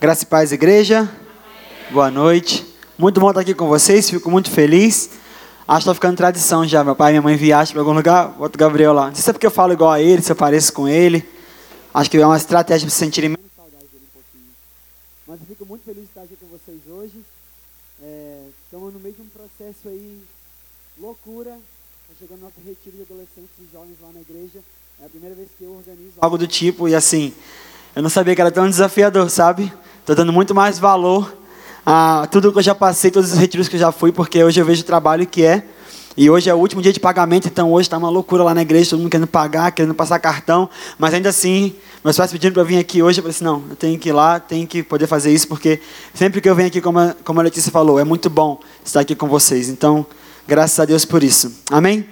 Graça e paz, igreja. Boa noite. Muito bom estar aqui com vocês, fico muito feliz. Acho que está ficando tradição já. Meu pai e minha mãe viajam para algum lugar, boto o Gabriel lá. Não sei se é porque eu falo igual a ele, se eu pareço com ele. Acho que é uma estratégia para se sentirem menos saudade dele um pouquinho. Mas eu fico muito feliz de estar aqui com vocês hoje. É, estamos no meio de um processo aí, loucura. Está chegando nosso retiro de adolescentes e jovens lá na igreja. É a primeira vez que eu organizo algo do tipo e assim, eu não sabia que era tão desafiador, sabe? Estou dando muito mais valor a tudo que eu já passei, todos os retiros que eu já fui, porque hoje eu vejo o trabalho que é. E hoje é o último dia de pagamento, então hoje está uma loucura lá na igreja, todo mundo querendo pagar, querendo passar cartão. Mas ainda assim, meus pais pedindo para vir aqui hoje, eu falei assim, não, eu tenho que ir lá, tenho que poder fazer isso, porque sempre que eu venho aqui, como a, como a Letícia falou, é muito bom estar aqui com vocês. Então, graças a Deus por isso. Amém?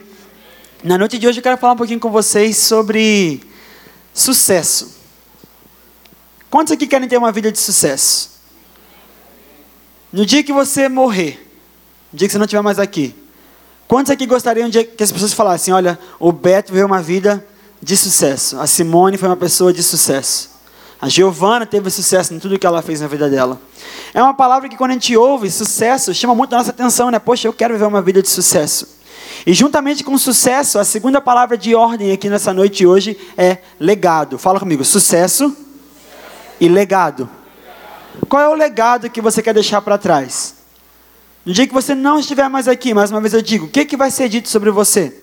Na noite de hoje eu quero falar um pouquinho com vocês sobre sucesso. Quantos aqui querem ter uma vida de sucesso? No dia que você morrer, no dia que você não estiver mais aqui, quantos aqui gostariam de que as pessoas falassem: olha, o Beto viveu uma vida de sucesso, a Simone foi uma pessoa de sucesso, a Giovana teve sucesso em tudo que ela fez na vida dela. É uma palavra que quando a gente ouve, sucesso, chama muito a nossa atenção, né? Poxa, eu quero viver uma vida de sucesso. E juntamente com sucesso, a segunda palavra de ordem aqui nessa noite hoje é legado. Fala comigo, sucesso, sucesso. E legado. Qual é o legado que você quer deixar para trás? No dia que você não estiver mais aqui, mais uma vez eu digo, o que, que vai ser dito sobre você?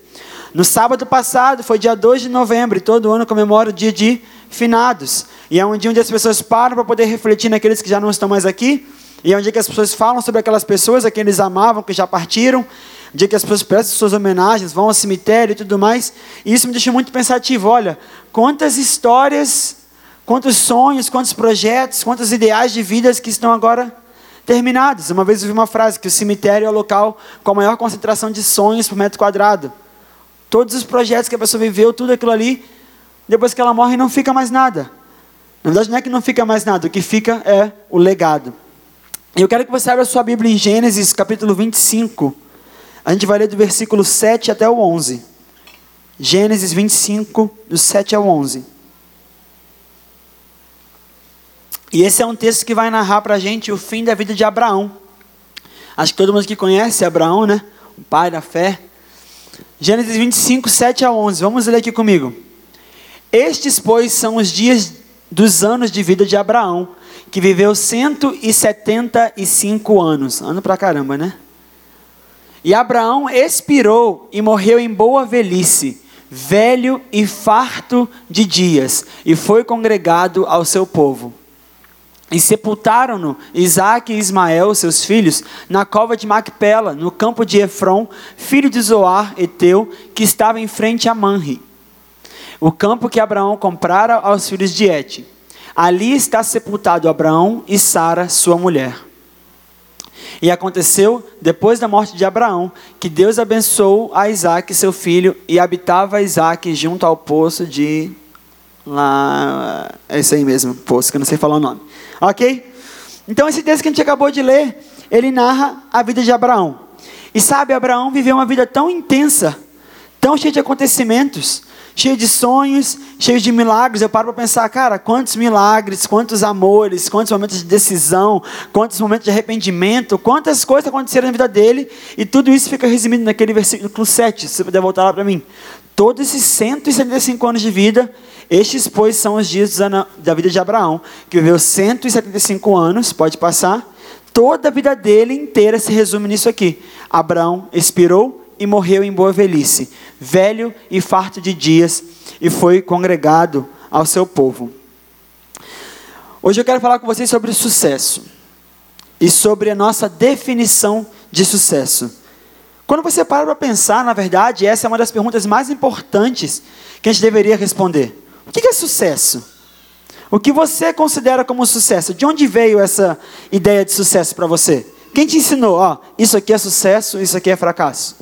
No sábado passado, foi dia 2 de novembro, e todo ano comemora o dia de finados. E é um dia onde as pessoas param para poder refletir naqueles que já não estão mais aqui. E é um dia que as pessoas falam sobre aquelas pessoas a quem eles amavam, que já partiram. Um dia que as pessoas prestam suas homenagens, vão ao cemitério e tudo mais. E isso me deixa muito pensativo. Olha, quantas histórias Quantos sonhos, quantos projetos, quantos ideais de vidas que estão agora terminados. Uma vez eu vi uma frase que o cemitério é o local com a maior concentração de sonhos por metro quadrado. Todos os projetos que a pessoa viveu, tudo aquilo ali, depois que ela morre não fica mais nada. Na verdade não é que não fica mais nada, o que fica é o legado. Eu quero que você abra a sua Bíblia em Gênesis capítulo 25. A gente vai ler do versículo 7 até o 11. Gênesis 25, do 7 ao 11. E esse é um texto que vai narrar para a gente o fim da vida de Abraão. Acho que todo mundo que conhece Abraão, né? O pai da fé. Gênesis 25, 7 a 11. Vamos ler aqui comigo. Estes, pois, são os dias dos anos de vida de Abraão, que viveu 175 anos. Ano pra caramba, né? E Abraão expirou e morreu em boa velhice, velho e farto de dias, e foi congregado ao seu povo. E sepultaram-no Isaac e Ismael, seus filhos, na cova de Macpela, no campo de Efron, filho de Zoar, Eteu, que estava em frente a Manri. O campo que Abraão comprara aos filhos de Et. Ali está sepultado Abraão e Sara, sua mulher. E aconteceu, depois da morte de Abraão, que Deus abençoou a Isaac, seu filho, e habitava Isaac junto ao poço de. Lá. É isso aí mesmo, poço, que eu não sei falar o nome. Ok? Então, esse texto que a gente acabou de ler, ele narra a vida de Abraão. E sabe, Abraão viveu uma vida tão intensa, tão cheia de acontecimentos, cheia de sonhos, cheia de milagres. Eu paro para pensar, cara, quantos milagres, quantos amores, quantos momentos de decisão, quantos momentos de arrependimento, quantas coisas aconteceram na vida dele, e tudo isso fica resumido naquele versículo 7, se você puder voltar lá para mim. Todos esses 175 anos de vida, estes, pois, são os dias da vida de Abraão, que viveu 175 anos, pode passar. Toda a vida dele inteira se resume nisso aqui. Abraão expirou e morreu em boa velhice, velho e farto de dias, e foi congregado ao seu povo. Hoje eu quero falar com vocês sobre sucesso e sobre a nossa definição de sucesso. Quando você para para pensar, na verdade, essa é uma das perguntas mais importantes que a gente deveria responder. O que é sucesso? O que você considera como sucesso? De onde veio essa ideia de sucesso para você? Quem te ensinou? Ó, isso aqui é sucesso, isso aqui é fracasso.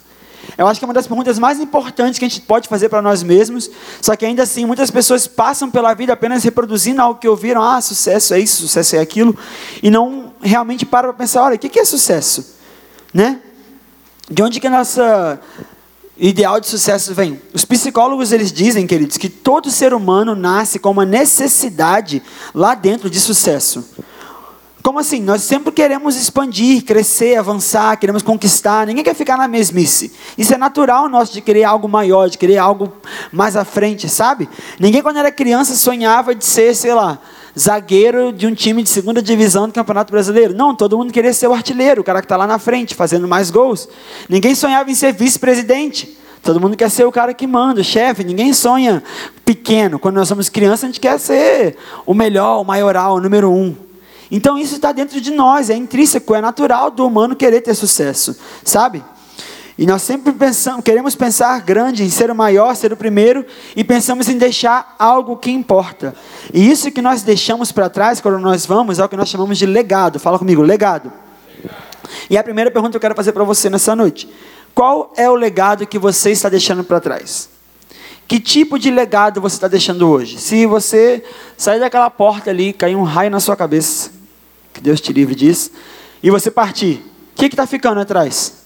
Eu acho que é uma das perguntas mais importantes que a gente pode fazer para nós mesmos. Só que ainda assim, muitas pessoas passam pela vida apenas reproduzindo algo que ouviram. Ah, sucesso é isso, sucesso é aquilo. E não realmente param para pensar, olha, o que é sucesso? Né? De onde que a nossa ideal de sucesso vem? Os psicólogos eles dizem, queridos, que todo ser humano nasce com uma necessidade lá dentro de sucesso. Como assim? Nós sempre queremos expandir, crescer, avançar, queremos conquistar. Ninguém quer ficar na mesmice. Isso é natural nosso de querer algo maior, de querer algo mais à frente, sabe? Ninguém quando era criança sonhava de ser, sei lá, zagueiro de um time de segunda divisão do Campeonato Brasileiro. Não, todo mundo queria ser o artilheiro, o cara que está lá na frente, fazendo mais gols. Ninguém sonhava em ser vice-presidente. Todo mundo quer ser o cara que manda, o chefe. Ninguém sonha pequeno. Quando nós somos crianças, a gente quer ser o melhor, o maioral, o número um. Então isso está dentro de nós, é intrínseco, é natural do humano querer ter sucesso, sabe? E nós sempre pensamos, queremos pensar grande, em ser o maior, ser o primeiro, e pensamos em deixar algo que importa. E isso que nós deixamos para trás quando nós vamos é o que nós chamamos de legado. Fala comigo, legado. E a primeira pergunta que eu quero fazer para você nessa noite: qual é o legado que você está deixando para trás? Que tipo de legado você está deixando hoje? Se você sair daquela porta ali, cair um raio na sua cabeça, que Deus te livre disso, e você partir, o que está ficando atrás?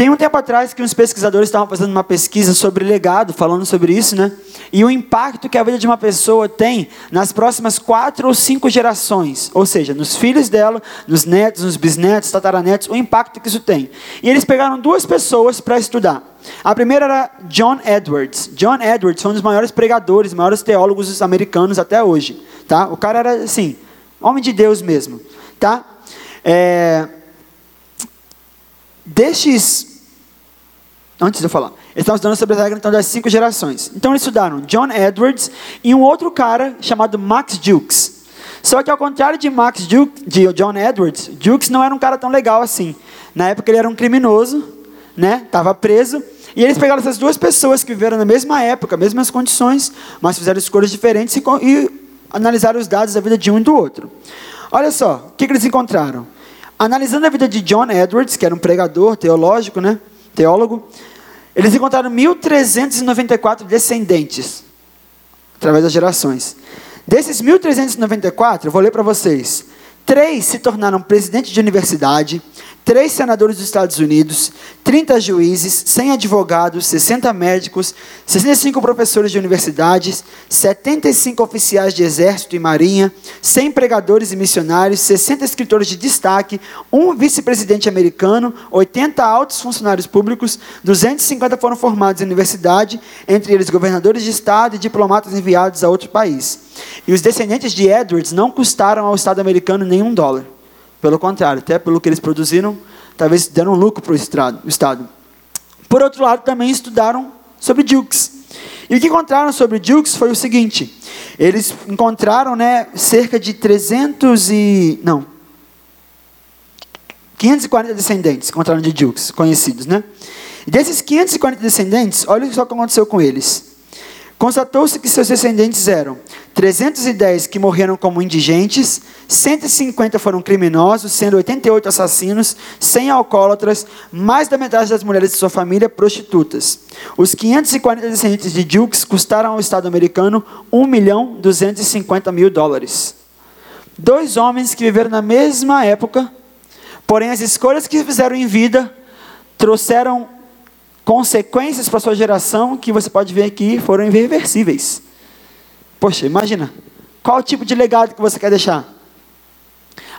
Tem um tempo atrás que uns pesquisadores estavam fazendo uma pesquisa sobre legado, falando sobre isso, né? E o impacto que a vida de uma pessoa tem nas próximas quatro ou cinco gerações, ou seja, nos filhos dela, nos netos, nos bisnetos, tataranetos, o impacto que isso tem. E eles pegaram duas pessoas para estudar. A primeira era John Edwards. John Edwards foi um dos maiores pregadores, maiores teólogos americanos até hoje, tá? O cara era assim, homem de Deus mesmo, tá? É... Destes Antes de eu falar. Eles estavam estudando sobre a regra então, das cinco gerações. Então eles estudaram John Edwards e um outro cara chamado Max Jukes. Só que ao contrário de Max Jukes, de John Edwards, Jukes não era um cara tão legal assim. Na época ele era um criminoso, né? Estava preso. E eles pegaram essas duas pessoas que viveram na mesma época, mesmas condições, mas fizeram escolhas diferentes e, e analisaram os dados da vida de um e do outro. Olha só, o que, que eles encontraram? Analisando a vida de John Edwards, que era um pregador teológico, né? Teólogo, eles encontraram 1.394 descendentes, através das gerações. Desses 1.394, eu vou ler para vocês. Três se tornaram presidente de universidade, três senadores dos Estados Unidos, 30 juízes, 100 advogados, 60 médicos, 65 professores de universidades, 75 oficiais de exército e marinha, 100 pregadores e missionários, 60 escritores de destaque, um vice-presidente americano, 80 altos funcionários públicos, 250 foram formados em universidade, entre eles governadores de estado e diplomatas enviados a outro país. E os descendentes de Edwards não custaram ao Estado americano nenhum dólar. Pelo contrário, até pelo que eles produziram, talvez deram lucro para o Estado. Por outro lado, também estudaram sobre Dukes. E o que encontraram sobre Dukes foi o seguinte: eles encontraram né, cerca de 300 e. Não. 540 descendentes encontraram de Dukes, conhecidos, né? E desses 540 descendentes, olha só o que aconteceu com eles. Constatou-se que seus descendentes eram 310 que morreram como indigentes, 150 foram criminosos, sendo 88 assassinos, 100 alcoólatras, mais da metade das mulheres de sua família prostitutas. Os 540 descendentes de Dukes custaram ao Estado americano 1 milhão 250 mil dólares. Dois homens que viveram na mesma época, porém as escolhas que fizeram em vida trouxeram consequências para sua geração que você pode ver aqui foram irreversíveis. Poxa, imagina. Qual tipo de legado que você quer deixar?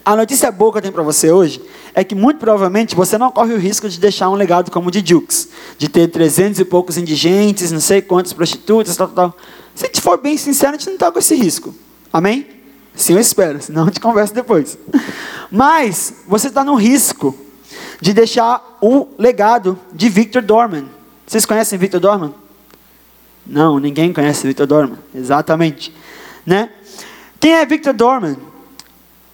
A notícia boa que eu tenho para você hoje é que muito provavelmente você não corre o risco de deixar um legado como o de Dukes, de ter 300 e poucos indigentes, não sei quantas prostitutas, tal, tal. Se a gente for bem sincero, a gente não está com esse risco. Amém? Sim, eu espero, senão a gente conversa depois. Mas você está no risco de deixar o legado de Victor Dorman. Vocês conhecem Victor Dorman? Não, ninguém conhece Victor Dorman. Exatamente. Né? Quem é Victor Dorman?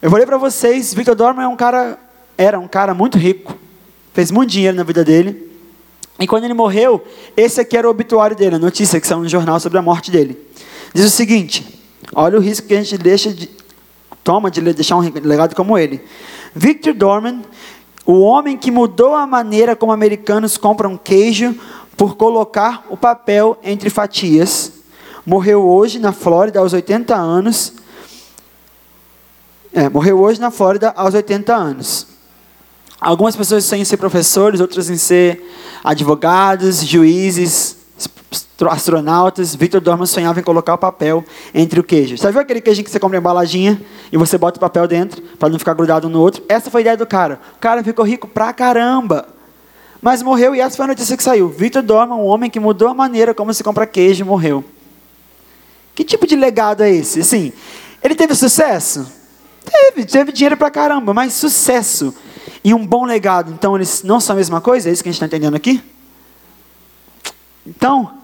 Eu ler para vocês. Victor Dorman é um cara, era um cara muito rico. Fez muito dinheiro na vida dele. E quando ele morreu, esse aqui era o obituário dele, a notícia que saiu no jornal sobre a morte dele. Diz o seguinte: olha o risco que a gente deixa de, toma de deixar um legado como ele. Victor Dorman o homem que mudou a maneira como americanos compram queijo por colocar o papel entre fatias, morreu hoje na Flórida aos 80 anos. É, morreu hoje na Flórida aos 80 anos. Algumas pessoas sonham em ser professores, outras em ser advogados, juízes, astronautas, Victor Dorman sonhava em colocar o papel entre o queijo. Você viu aquele queijinho que você compra em embaladinha e você bota o papel dentro para não ficar grudado um no outro? Essa foi a ideia do cara. O cara ficou rico pra caramba. Mas morreu e essa foi a notícia que saiu. Victor Dorman, um homem que mudou a maneira como se compra queijo, morreu. Que tipo de legado é esse? Sim, ele teve sucesso? Teve, teve dinheiro pra caramba, mas sucesso e um bom legado, então eles não são a mesma coisa? É isso que a gente está entendendo aqui? Então,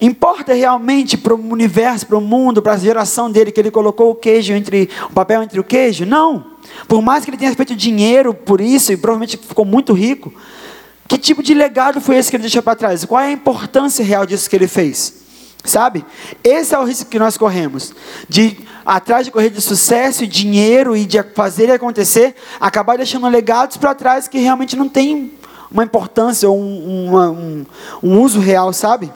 Importa realmente para o universo, para o mundo, para a geração dele que ele colocou o queijo entre o papel entre o queijo? Não. Por mais que ele tenha feito dinheiro por isso e provavelmente ficou muito rico, que tipo de legado foi esse que ele deixou para trás? Qual é a importância real disso que ele fez? Sabe? Esse é o risco que nós corremos. De, atrás de correr de sucesso e dinheiro e de fazer ele acontecer, acabar deixando legados para trás que realmente não tem uma importância ou um, um, um uso real, sabe?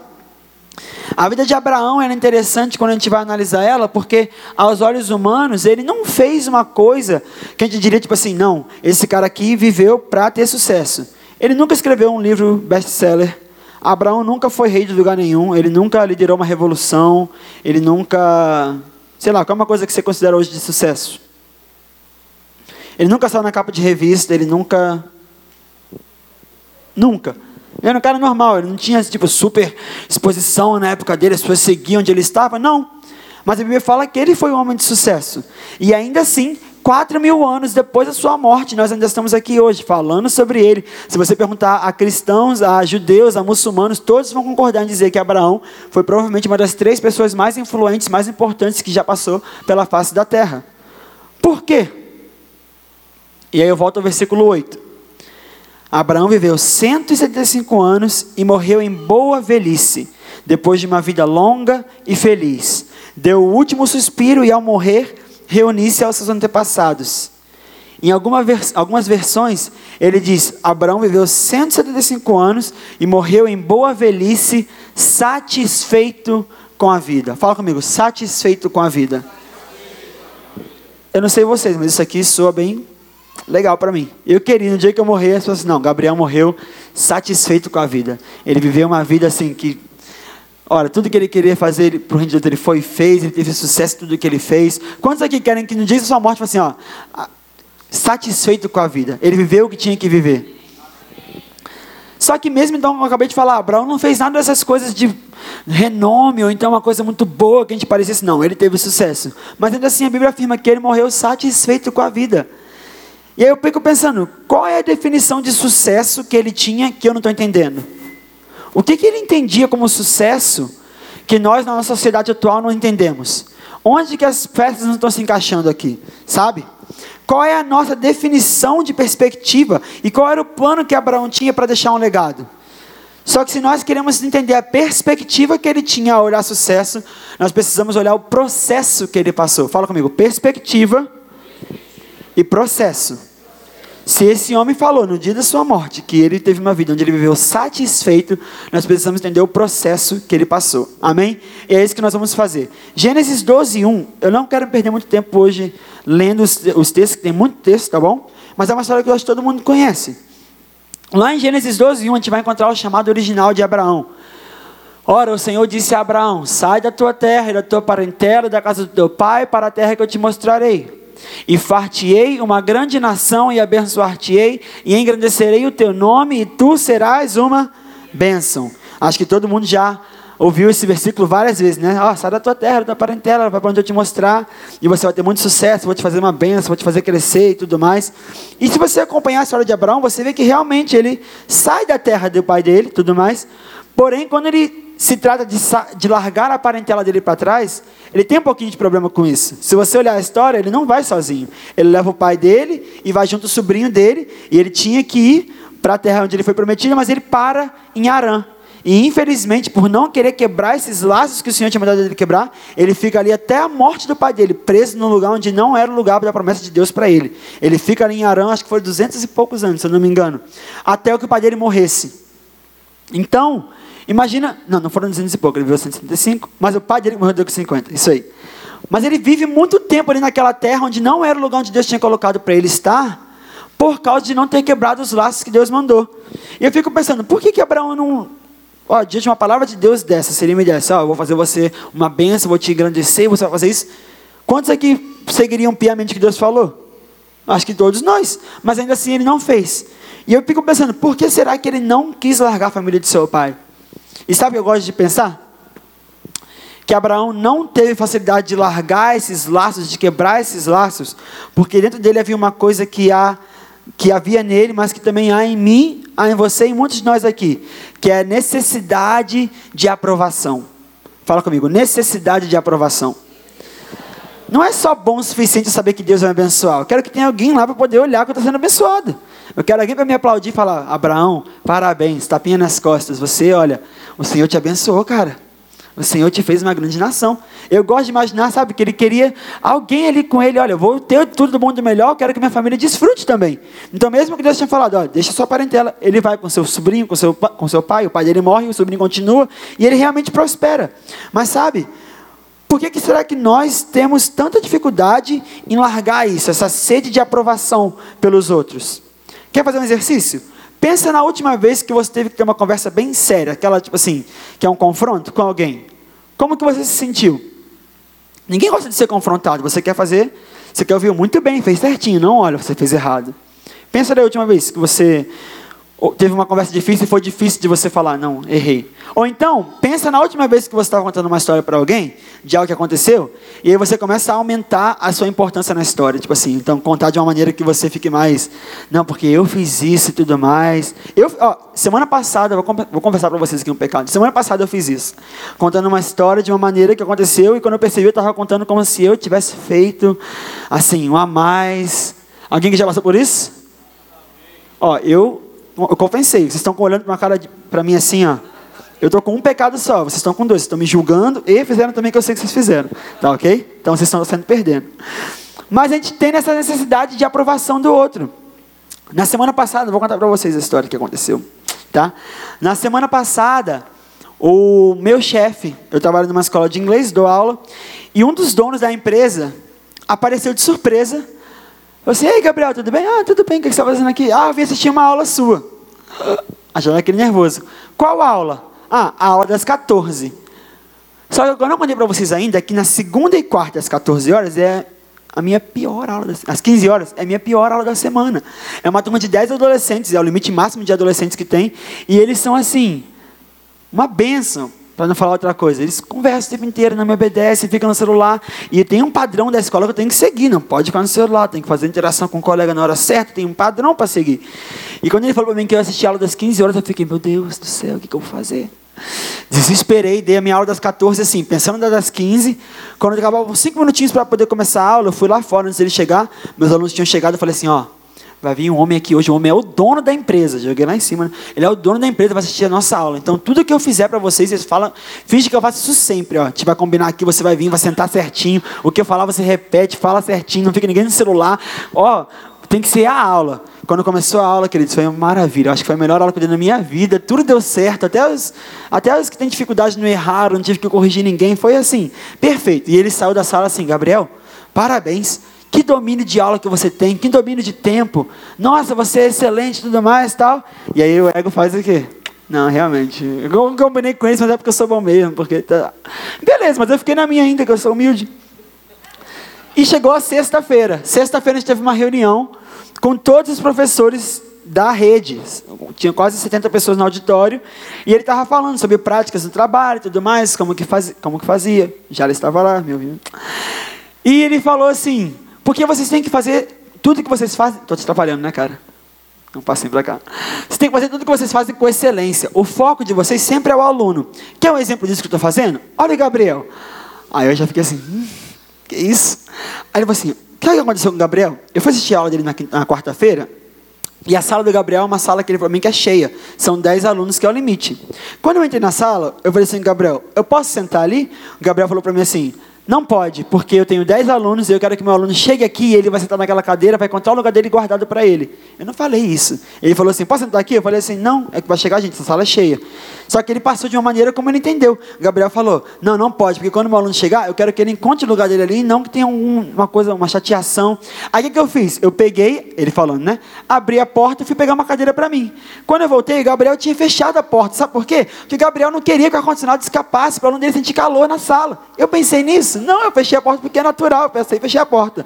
A vida de Abraão era interessante quando a gente vai analisar ela, porque aos olhos humanos ele não fez uma coisa que a gente diria tipo assim, não, esse cara aqui viveu para ter sucesso. Ele nunca escreveu um livro best-seller. Abraão nunca foi rei de lugar nenhum, ele nunca liderou uma revolução, ele nunca, sei lá, qual é uma coisa que você considera hoje de sucesso? Ele nunca saiu na capa de revista, ele nunca nunca era um cara normal, ele não tinha tipo super exposição na época dele, as pessoas seguiam onde ele estava, não. Mas a Bíblia fala que ele foi um homem de sucesso. E ainda assim, quatro mil anos depois da sua morte, nós ainda estamos aqui hoje falando sobre ele. Se você perguntar a cristãos, a judeus, a muçulmanos, todos vão concordar em dizer que Abraão foi provavelmente uma das três pessoas mais influentes, mais importantes que já passou pela face da terra. Por quê? E aí eu volto ao versículo 8. Abraão viveu 175 anos e morreu em boa velhice, depois de uma vida longa e feliz. Deu o último suspiro e, ao morrer, reuniu-se aos seus antepassados. Em alguma vers algumas versões, ele diz: Abraão viveu 175 anos e morreu em boa velhice, satisfeito com a vida. Fala comigo, satisfeito com a vida. Eu não sei vocês, mas isso aqui soa bem legal para mim. Eu queria, no dia que eu morrer, as pessoas assim, não, Gabriel morreu satisfeito com a vida. Ele viveu uma vida assim que, olha, tudo que ele queria fazer para o reino de Deus, ele foi e fez, ele teve sucesso em tudo que ele fez. Quantos aqui querem que no dia da sua morte, assim, ó, satisfeito com a vida? Ele viveu o que tinha que viver. Só que mesmo então, eu acabei de falar, Abraão não fez nada dessas coisas de renome, ou então uma coisa muito boa que a gente parecesse, não, ele teve sucesso. Mas ainda assim a Bíblia afirma que ele morreu satisfeito com a vida. E aí eu fico pensando, qual é a definição de sucesso que ele tinha que eu não estou entendendo? O que, que ele entendia como sucesso que nós na nossa sociedade atual não entendemos? Onde que as festas não estão se encaixando aqui? Sabe? Qual é a nossa definição de perspectiva? E qual era o plano que Abraão tinha para deixar um legado? Só que se nós queremos entender a perspectiva que ele tinha ao olhar sucesso, nós precisamos olhar o processo que ele passou. Fala comigo, perspectiva e processo. Se esse homem falou no dia da sua morte que ele teve uma vida onde ele viveu satisfeito, nós precisamos entender o processo que ele passou. Amém? E é isso que nós vamos fazer. Gênesis 12, 1. Eu não quero perder muito tempo hoje lendo os, os textos, que tem muito texto, tá bom? Mas é uma história que eu acho que todo mundo conhece. Lá em Gênesis 12, 1, a gente vai encontrar o chamado original de Abraão. Ora, o Senhor disse a Abraão: Sai da tua terra e da tua parentela, da casa do teu pai, para a terra que eu te mostrarei. E fartiei uma grande nação e abençoar-te-ei e engrandecerei o teu nome e tu serás uma bênção. Acho que todo mundo já ouviu esse versículo várias vezes, né? Oh, sai da tua terra, da tua parentela, vai para onde eu te mostrar e você vai ter muito sucesso, vou te fazer uma bênção, vou te fazer crescer e tudo mais. E se você acompanhar a história de Abraão, você vê que realmente ele sai da terra do pai dele, tudo mais. Porém, quando ele se trata de, de largar a parentela dele para trás, ele tem um pouquinho de problema com isso. Se você olhar a história, ele não vai sozinho. Ele leva o pai dele e vai junto o sobrinho dele, e ele tinha que ir para a terra onde ele foi prometido, mas ele para em Arã. E infelizmente, por não querer quebrar esses laços que o Senhor tinha mandado ele quebrar, ele fica ali até a morte do pai dele, preso num lugar onde não era o lugar da promessa de Deus para ele. Ele fica ali em Arã, acho que foi duzentos e poucos anos, se eu não me engano, até que o pai dele morresse. Então, Imagina, não, não foram 200 e pouco, ele viveu 175, mas o pai dele morreu com 50, isso aí. Mas ele vive muito tempo ali naquela terra onde não era o lugar onde Deus tinha colocado para ele estar, por causa de não ter quebrado os laços que Deus mandou. E eu fico pensando, por que, que Abraão não Ó, diante de uma palavra de Deus dessa, se ele me desse, ó, eu vou fazer você uma benção, vou te engrandecer, você vai fazer isso. Quantos aqui seguiriam piamente o que Deus falou? Acho que todos nós. Mas ainda assim ele não fez. E eu fico pensando, por que será que ele não quis largar a família de seu pai? E sabe o que eu gosto de pensar? Que Abraão não teve facilidade de largar esses laços, de quebrar esses laços, porque dentro dele havia uma coisa que há que havia nele, mas que também há em mim, há em você e em muitos de nós aqui, que é a necessidade de aprovação. Fala comigo, necessidade de aprovação. Não é só bom o suficiente saber que Deus vai me abençoar. Eu quero que tenha alguém lá para poder olhar que eu estou sendo abençoado. Eu quero alguém para me aplaudir e falar: Abraão, parabéns, tapinha nas costas. Você, olha, o Senhor te abençoou, cara. O Senhor te fez uma grande nação. Eu gosto de imaginar, sabe, que ele queria alguém ali com ele. Olha, eu vou ter tudo do bom e do melhor, eu quero que minha família desfrute também. Então, mesmo que Deus tenha falado, ó, deixa sua parentela, ele vai com seu sobrinho, com seu, com seu pai, o pai dele morre, o sobrinho continua, e ele realmente prospera. Mas sabe, por que, que será que nós temos tanta dificuldade em largar isso, essa sede de aprovação pelos outros? Quer fazer um exercício? Pensa na última vez que você teve que ter uma conversa bem séria, aquela tipo assim, que é um confronto com alguém. Como que você se sentiu? Ninguém gosta de ser confrontado. Você quer fazer, você quer ouvir muito bem, fez certinho, não olha, você fez errado. Pensa da última vez que você teve uma conversa difícil e foi difícil de você falar, não, errei. Ou então, pensa na última vez que você estava contando uma história para alguém, de algo que aconteceu, e aí você começa a aumentar a sua importância na história. Tipo assim, então contar de uma maneira que você fique mais, não, porque eu fiz isso e tudo mais. Eu, ó, semana passada, vou, vou conversar para vocês aqui um pecado. Semana passada eu fiz isso, contando uma história de uma maneira que aconteceu, e quando eu percebi, eu estava contando como se eu tivesse feito, assim, um a mais. Alguém que já passou por isso? Ó, eu eu confessei, vocês estão olhando para cara para mim assim, ó. Eu estou com um pecado só, vocês estão com dois, vocês estão me julgando e fizeram também o que eu sei que vocês fizeram. Tá ok? Então vocês estão sendo perdendo. Mas a gente tem essa necessidade de aprovação do outro. Na semana passada, vou contar para vocês a história que aconteceu. Tá? Na semana passada, o meu chefe, eu trabalho numa escola de inglês, dou aula, e um dos donos da empresa apareceu de surpresa você, ei Gabriel, tudo bem? Ah, tudo bem, o que você está fazendo aqui? Ah, vim assistir uma aula sua. Achando aquele nervoso. Qual aula? Ah, a aula das 14. Só que eu não contei para vocês ainda que na segunda e quarta às 14 horas é a minha pior aula, das, às 15 horas, é a minha pior aula da semana. É uma turma de 10 adolescentes, é o limite máximo de adolescentes que tem, e eles são assim, uma benção para não falar outra coisa. Eles conversam o tempo inteiro, não me obedecem, ficam no celular. E tem um padrão da escola que eu tenho que seguir. Não pode ficar no celular, tem que fazer interação com o colega na hora certa, tem um padrão para seguir. E quando ele falou para mim que eu assisti a aula das 15 horas, eu fiquei, meu Deus do céu, o que, que eu vou fazer? Desesperei, dei a minha aula das 14, assim, pensando das 15. Quando acabava 5 minutinhos para poder começar a aula, eu fui lá fora antes dele chegar. Meus alunos tinham chegado, eu falei assim: ó, vai vir um homem aqui hoje, o homem é o dono da empresa, joguei lá em cima, né? ele é o dono da empresa, vai assistir a nossa aula, então tudo que eu fizer para vocês, vocês falam, finge que eu faço isso sempre, ó, a gente vai combinar aqui, você vai vir, vai sentar certinho, o que eu falar você repete, fala certinho, não fica ninguém no celular, ó, tem que ser a aula. Quando começou a aula, queridos, foi uma maravilha. Acho que foi a melhor aula que eu dei na minha vida. Tudo deu certo. Até os, até os que têm dificuldade não erraram, não tive que corrigir ninguém. Foi assim, perfeito. E ele saiu da sala assim, Gabriel, parabéns. Que domínio de aula que você tem, que domínio de tempo. Nossa, você é excelente tudo mais tal. E aí o ego faz o quê? Não, realmente. Eu combinei com eles, mas é porque eu sou bom mesmo. Porque tá... Beleza, mas eu fiquei na minha ainda, que eu sou humilde. E chegou a sexta-feira. Sexta-feira a gente teve uma reunião com todos os professores da rede. Tinha quase 70 pessoas no auditório. E ele estava falando sobre práticas do trabalho e tudo mais, como que, faz, como que fazia. Já ele estava lá, me ouvindo. E ele falou assim: porque vocês têm que fazer tudo que vocês fazem. Estou te atrapalhando, né, cara? Não passem para cá. Vocês têm que fazer tudo que vocês fazem com excelência. O foco de vocês sempre é o aluno. Quer um exemplo disso que eu estou fazendo? Olha, Gabriel. Aí eu já fiquei assim, hum, que isso? Aí ele falou assim: o que aconteceu com o Gabriel? Eu fui assistir a aula dele na, na quarta-feira. E a sala do Gabriel é uma sala que ele falou para mim que é cheia. São 10 alunos que é o limite. Quando eu entrei na sala, eu falei assim, Gabriel, eu posso sentar ali? O Gabriel falou para mim assim, não pode, porque eu tenho 10 alunos e eu quero que meu aluno chegue aqui e ele vai sentar naquela cadeira, vai encontrar o lugar dele guardado para ele. Eu não falei isso. Ele falou assim: posso sentar aqui? Eu falei assim: não, é que vai chegar gente, essa sala é cheia. Só que ele passou de uma maneira como ele entendeu. Gabriel falou: Não, não pode, porque quando o meu aluno chegar, eu quero que ele encontre o lugar dele ali não que tenha um, uma coisa, uma chateação. Aí o que, que eu fiz? Eu peguei, ele falando, né? Abri a porta e fui pegar uma cadeira para mim. Quando eu voltei, Gabriel tinha fechado a porta. Sabe por quê? Porque Gabriel não queria que o ar-condicionado escapasse para o aluno dele sentir calor na sala. Eu pensei nisso? Não, eu fechei a porta porque é natural. Eu pensei, fechei a porta.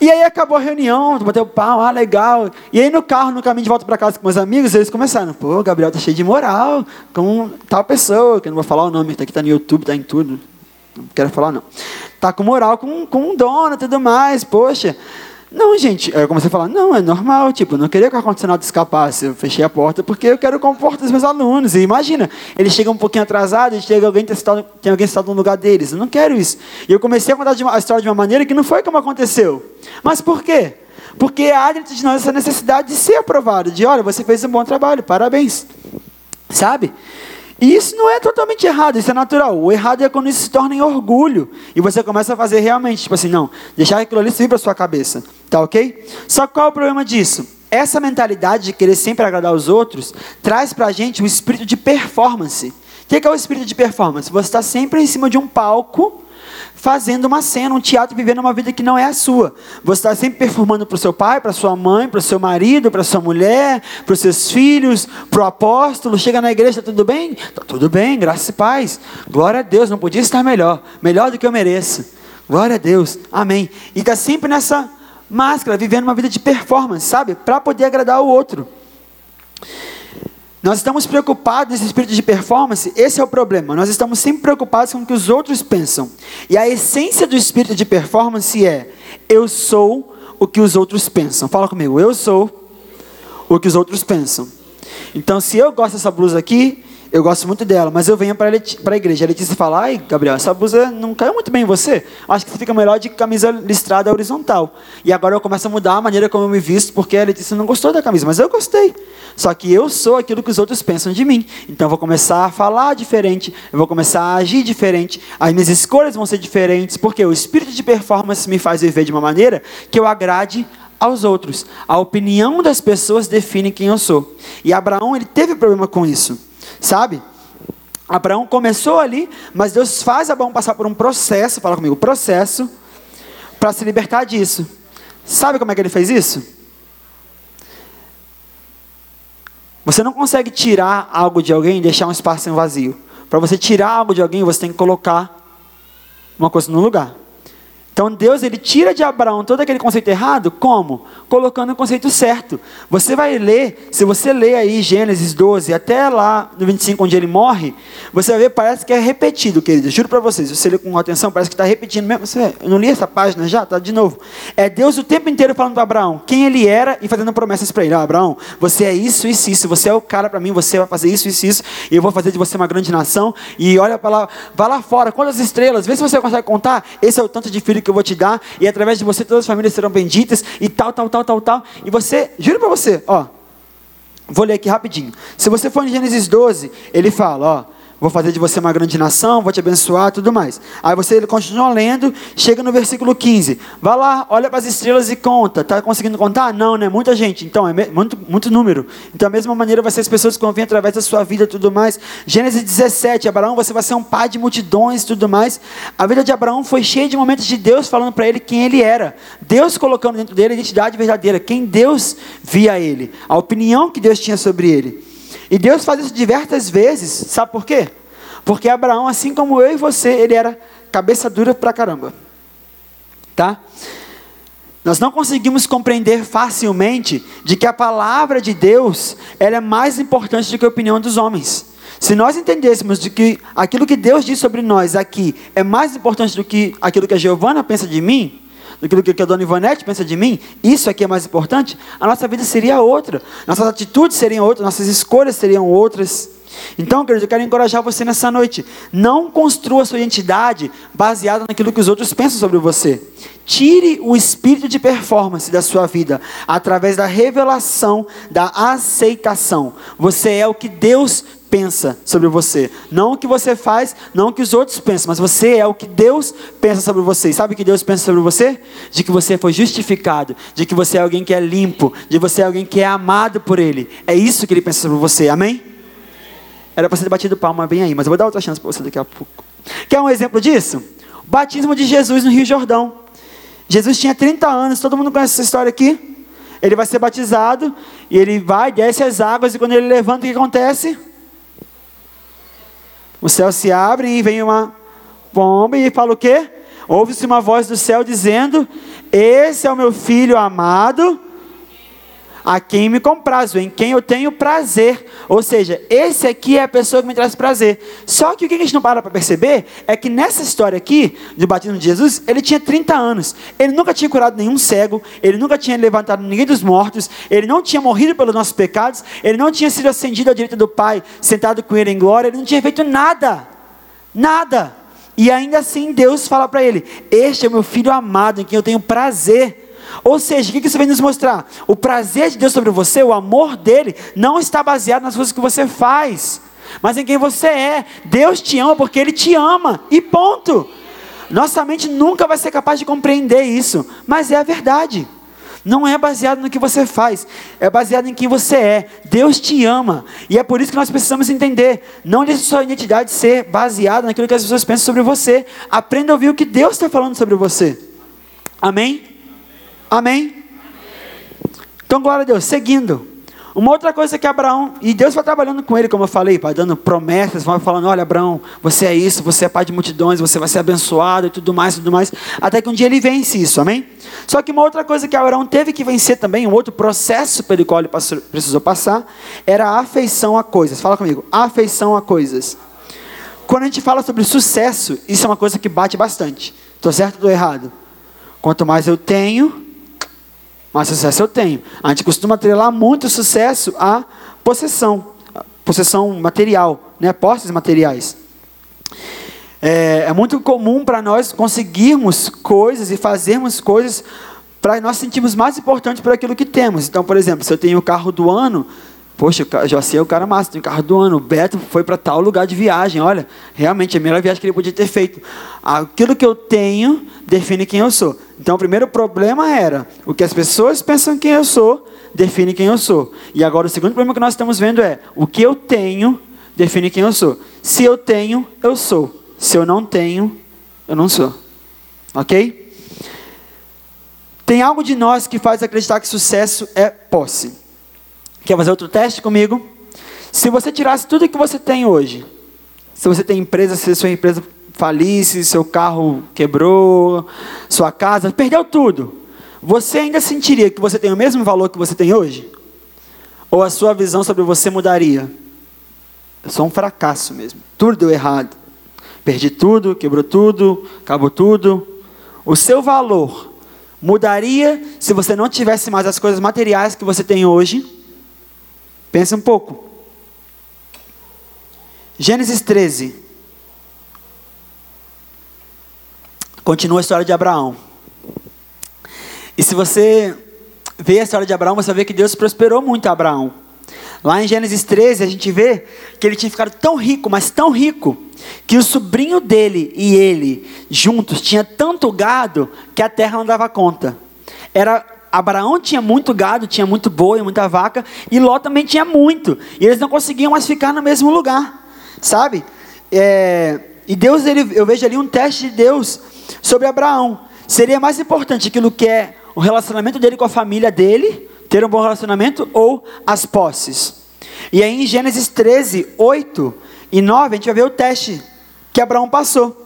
E aí acabou a reunião, bateu pau, ah, legal. E aí no carro, no caminho de volta para casa com meus amigos, eles começaram, pô, Gabriel tá cheio de moral, com tal pessoa, que eu não vou falar o nome, tá aqui tá no YouTube, tá em tudo. Não quero falar não. Tá com moral com, com um dono e tudo mais, poxa. Não, gente, eu comecei a falar, não, é normal, tipo, não queria que o ar-condicionado escapasse, eu fechei a porta porque eu quero conforto dos meus alunos, e imagina, eles chegam um pouquinho atrasados, chega alguém sentado, tem alguém sentado no lugar deles, eu não quero isso. E eu comecei a contar a história de uma maneira que não foi como aconteceu. Mas por quê? Porque há dentro de nós essa necessidade de ser aprovado, de, olha, você fez um bom trabalho, parabéns. Sabe? E isso não é totalmente errado, isso é natural. O errado é quando isso se torna em orgulho. E você começa a fazer realmente, tipo assim, não, deixar aquilo ali subir para sua cabeça. Tá ok? Só qual é o problema disso? Essa mentalidade de querer sempre agradar os outros traz para a gente o espírito de performance. O que é o espírito de performance? Você está sempre em cima de um palco fazendo uma cena, um teatro, vivendo uma vida que não é a sua. Você está sempre performando para o seu pai, para sua mãe, para o seu marido, para sua mulher, para os seus filhos, para o apóstolo. Chega na igreja, está tudo bem? Está tudo bem, graças e paz. Glória a Deus, não podia estar melhor. Melhor do que eu mereço. Glória a Deus. Amém. E está sempre nessa máscara, vivendo uma vida de performance, sabe? Para poder agradar o outro. Nós estamos preocupados nesse espírito de performance, esse é o problema. Nós estamos sempre preocupados com o que os outros pensam. E a essência do espírito de performance é: eu sou o que os outros pensam. Fala comigo, eu sou o que os outros pensam. Então, se eu gosto dessa blusa aqui, eu gosto muito dela, mas eu venho para a igreja. A Letícia fala: Ai, Gabriel, essa blusa não caiu muito bem em você. Acho que fica melhor de camisa listrada horizontal. E agora eu começo a mudar a maneira como eu me visto, porque a Letícia não gostou da camisa, mas eu gostei. Só que eu sou aquilo que os outros pensam de mim. Então eu vou começar a falar diferente, eu vou começar a agir diferente, as minhas escolhas vão ser diferentes, porque o espírito de performance me faz viver de uma maneira que eu agrade aos outros. A opinião das pessoas define quem eu sou. E Abraão, ele teve problema com isso. Sabe? Abraão começou ali, mas Deus faz Abraão passar por um processo, fala comigo, processo, para se libertar disso. Sabe como é que ele fez isso? Você não consegue tirar algo de alguém e deixar um espaço vazio. Para você tirar algo de alguém, você tem que colocar uma coisa no lugar. Então Deus ele tira de Abraão todo aquele conceito errado, como? Colocando o conceito certo. Você vai ler, se você ler aí Gênesis 12 até lá no 25 onde ele morre, você vai ver, parece que é repetido, querido. Juro para vocês, se você ler com atenção, parece que está repetindo mesmo. Você, eu não li essa página já, tá de novo. É Deus o tempo inteiro falando para Abraão quem ele era e fazendo promessas para ele. Ah, Abraão, você é isso, isso, isso. Você é o cara para mim, você vai fazer isso, isso, isso. E eu vou fazer de você uma grande nação. E olha para lá, vai lá fora, quantas estrelas, vê se você consegue contar. Esse é o tanto de filho que eu vou te dar, e através de você todas as famílias serão benditas, e tal, tal, tal, tal, tal. E você, juro para você, ó, vou ler aqui rapidinho. Se você for em Gênesis 12, ele fala, ó vou fazer de você uma grande nação, vou te abençoar, tudo mais. Aí você ele continua lendo, chega no versículo 15. Vai lá, olha para as estrelas e conta. Está conseguindo contar? Não, né? Muita gente. Então, é muito, muito número. Então, da mesma maneira, vai ser as pessoas que vão vir através da sua vida tudo mais. Gênesis 17, Abraão, você vai ser um pai de multidões tudo mais. A vida de Abraão foi cheia de momentos de Deus falando para ele quem ele era. Deus colocando dentro dele a identidade verdadeira, quem Deus via ele, a opinião que Deus tinha sobre ele. E Deus faz isso diversas vezes, sabe por quê? Porque Abraão, assim como eu e você, ele era cabeça dura pra caramba. Tá? Nós não conseguimos compreender facilmente de que a palavra de Deus ela é mais importante do que a opinião dos homens. Se nós entendêssemos de que aquilo que Deus diz sobre nós aqui é mais importante do que aquilo que a Giovana pensa de mim, do que a dona Ivonete pensa de mim, isso aqui é mais importante, a nossa vida seria outra, nossas atitudes seriam outras, nossas escolhas seriam outras. Então, querido, eu quero encorajar você nessa noite. Não construa sua identidade baseada naquilo que os outros pensam sobre você. Tire o espírito de performance da sua vida através da revelação, da aceitação. Você é o que Deus pensa sobre você. Não o que você faz, não o que os outros pensam, mas você é o que Deus pensa sobre você. E sabe o que Deus pensa sobre você? De que você foi justificado, de que você é alguém que é limpo, de você é alguém que é amado por Ele. É isso que Ele pensa sobre você. Amém? Era para ser batido palma bem aí, mas eu vou dar outra chance para você daqui a pouco. Quer um exemplo disso? O batismo de Jesus no Rio Jordão. Jesus tinha 30 anos, todo mundo conhece essa história aqui? Ele vai ser batizado, e ele vai, desce as águas, e quando ele levanta, o que acontece? O céu se abre e vem uma pomba e fala o quê? Ouve-se uma voz do céu dizendo: Esse é o meu filho amado, a quem me comprazo, em quem eu tenho prazer. Ou seja, esse aqui é a pessoa que me traz prazer. Só que o que a gente não para para perceber é que nessa história aqui, do batismo de Jesus, ele tinha 30 anos. Ele nunca tinha curado nenhum cego, ele nunca tinha levantado ninguém dos mortos, ele não tinha morrido pelos nossos pecados, ele não tinha sido ascendido à direita do Pai, sentado com ele em glória, ele não tinha feito nada. Nada. E ainda assim Deus fala para ele: Este é o meu filho amado, em quem eu tenho prazer. Ou seja, o que isso vem nos mostrar? O prazer de Deus sobre você, o amor dele, não está baseado nas coisas que você faz, mas em quem você é. Deus te ama porque ele te ama, e ponto. Nossa mente nunca vai ser capaz de compreender isso, mas é a verdade. Não é baseado no que você faz, é baseado em quem você é. Deus te ama. E é por isso que nós precisamos entender. Não deixe sua identidade ser baseada naquilo que as pessoas pensam sobre você. Aprenda a ouvir o que Deus está falando sobre você. Amém? Amém? Então, glória a Deus. Seguindo. Uma outra coisa que Abraão, e Deus vai trabalhando com ele, como eu falei, pai, dando promessas, vai falando: olha, Abraão, você é isso, você é pai de multidões, você vai ser abençoado e tudo mais, tudo mais, até que um dia ele vence isso, amém? Só que uma outra coisa que Abraão teve que vencer também, um outro processo pelo qual ele precisou passar, era a afeição a coisas. Fala comigo, afeição a coisas. Quando a gente fala sobre sucesso, isso é uma coisa que bate bastante. Estou certo ou estou errado? Quanto mais eu tenho, mais sucesso eu tenho. A gente costuma atrelar muito sucesso à possessão, possessão material, né? posses materiais. É, é muito comum para nós conseguirmos coisas e fazermos coisas para nós sentirmos mais importante por aquilo que temos. Então, por exemplo, se eu tenho o carro do ano, Poxa, o José é o cara massa, tem carro do ano. O Beto foi para tal lugar de viagem. Olha, realmente é a melhor viagem que ele podia ter feito. Aquilo que eu tenho define quem eu sou. Então, o primeiro problema era o que as pessoas pensam quem eu sou, define quem eu sou. E agora, o segundo problema que nós estamos vendo é o que eu tenho define quem eu sou. Se eu tenho, eu sou. Se eu não tenho, eu não sou. Ok? Tem algo de nós que faz acreditar que sucesso é posse. Quer fazer outro teste comigo? Se você tirasse tudo que você tem hoje, se você tem empresa, se sua empresa falisse, seu carro quebrou, sua casa, perdeu tudo, você ainda sentiria que você tem o mesmo valor que você tem hoje? Ou a sua visão sobre você mudaria? Eu sou um fracasso mesmo. Tudo deu errado. Perdi tudo, quebrou tudo, acabou tudo. O seu valor mudaria se você não tivesse mais as coisas materiais que você tem hoje? Pensa um pouco. Gênesis 13. Continua a história de Abraão. E se você vê a história de Abraão, você vai ver que Deus prosperou muito Abraão. Lá em Gênesis 13, a gente vê que ele tinha ficado tão rico, mas tão rico, que o sobrinho dele e ele, juntos, tinha tanto gado que a terra não dava conta. Era Abraão tinha muito gado, tinha muito boi, muita vaca, e Ló também tinha muito. E eles não conseguiam mais ficar no mesmo lugar, sabe? É, e Deus, ele, eu vejo ali um teste de Deus sobre Abraão. Seria mais importante aquilo que é o relacionamento dele com a família dele, ter um bom relacionamento, ou as posses? E aí em Gênesis 13, 8 e 9, a gente vai ver o teste que Abraão passou.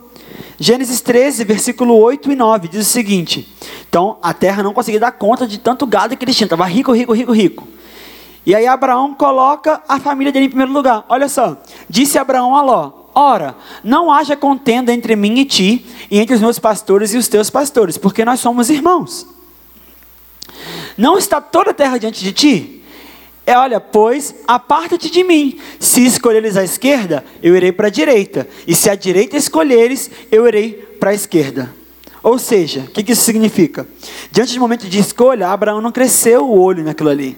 Gênesis 13, versículo 8 e 9 diz o seguinte: Então a terra não conseguia dar conta de tanto gado que eles tinham, estava rico, rico, rico, rico. E aí Abraão coloca a família dele em primeiro lugar. Olha só, disse Abraão a Ló: Ora, não haja contenda entre mim e ti, e entre os meus pastores e os teus pastores, porque nós somos irmãos. Não está toda a terra diante de ti? É, olha, pois aparta-te de mim. Se escolheres a esquerda, eu irei para a direita. E se a direita escolheres, eu irei para a esquerda. Ou seja, o que, que isso significa? Diante do momento de escolha, Abraão não cresceu o olho naquilo ali.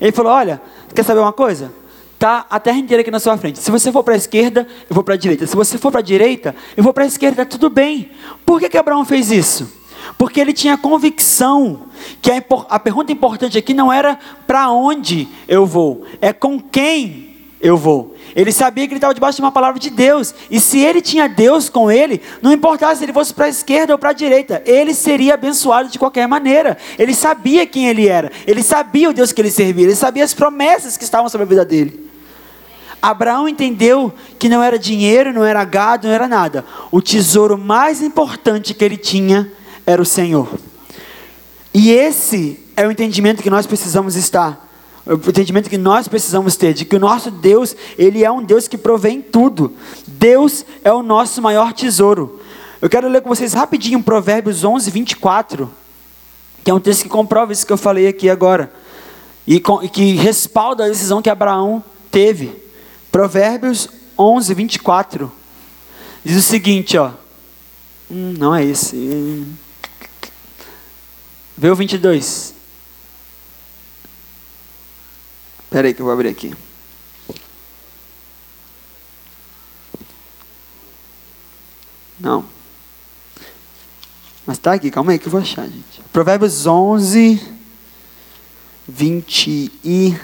Ele falou: Olha, quer saber uma coisa? Tá a terra inteira aqui na sua frente. Se você for para a esquerda, eu vou para a direita. Se você for para a direita, eu vou para a esquerda. Tudo bem. Por que, que Abraão fez isso? Porque ele tinha convicção que a, a pergunta importante aqui não era para onde eu vou, é com quem eu vou. Ele sabia que ele estava debaixo de uma palavra de Deus. E se ele tinha Deus com ele, não importava se ele fosse para a esquerda ou para a direita, ele seria abençoado de qualquer maneira. Ele sabia quem ele era. Ele sabia o Deus que ele servia. Ele sabia as promessas que estavam sobre a vida dele. Abraão entendeu que não era dinheiro, não era gado, não era nada. O tesouro mais importante que ele tinha era o Senhor. E esse é o entendimento que nós precisamos estar o entendimento que nós precisamos ter de que o nosso Deus, ele é um Deus que provém tudo. Deus é o nosso maior tesouro. Eu quero ler com vocês rapidinho Provérbios 11, 24, que é um texto que comprova isso que eu falei aqui agora, e, que respalda a decisão que Abraão teve. Provérbios 11, 24, diz o seguinte, ó, hum, não é esse, vê o 22, Espera aí que eu vou abrir aqui. Não. Mas tá aqui, calma aí que eu vou achar, gente. Provérbios 11, 20 e...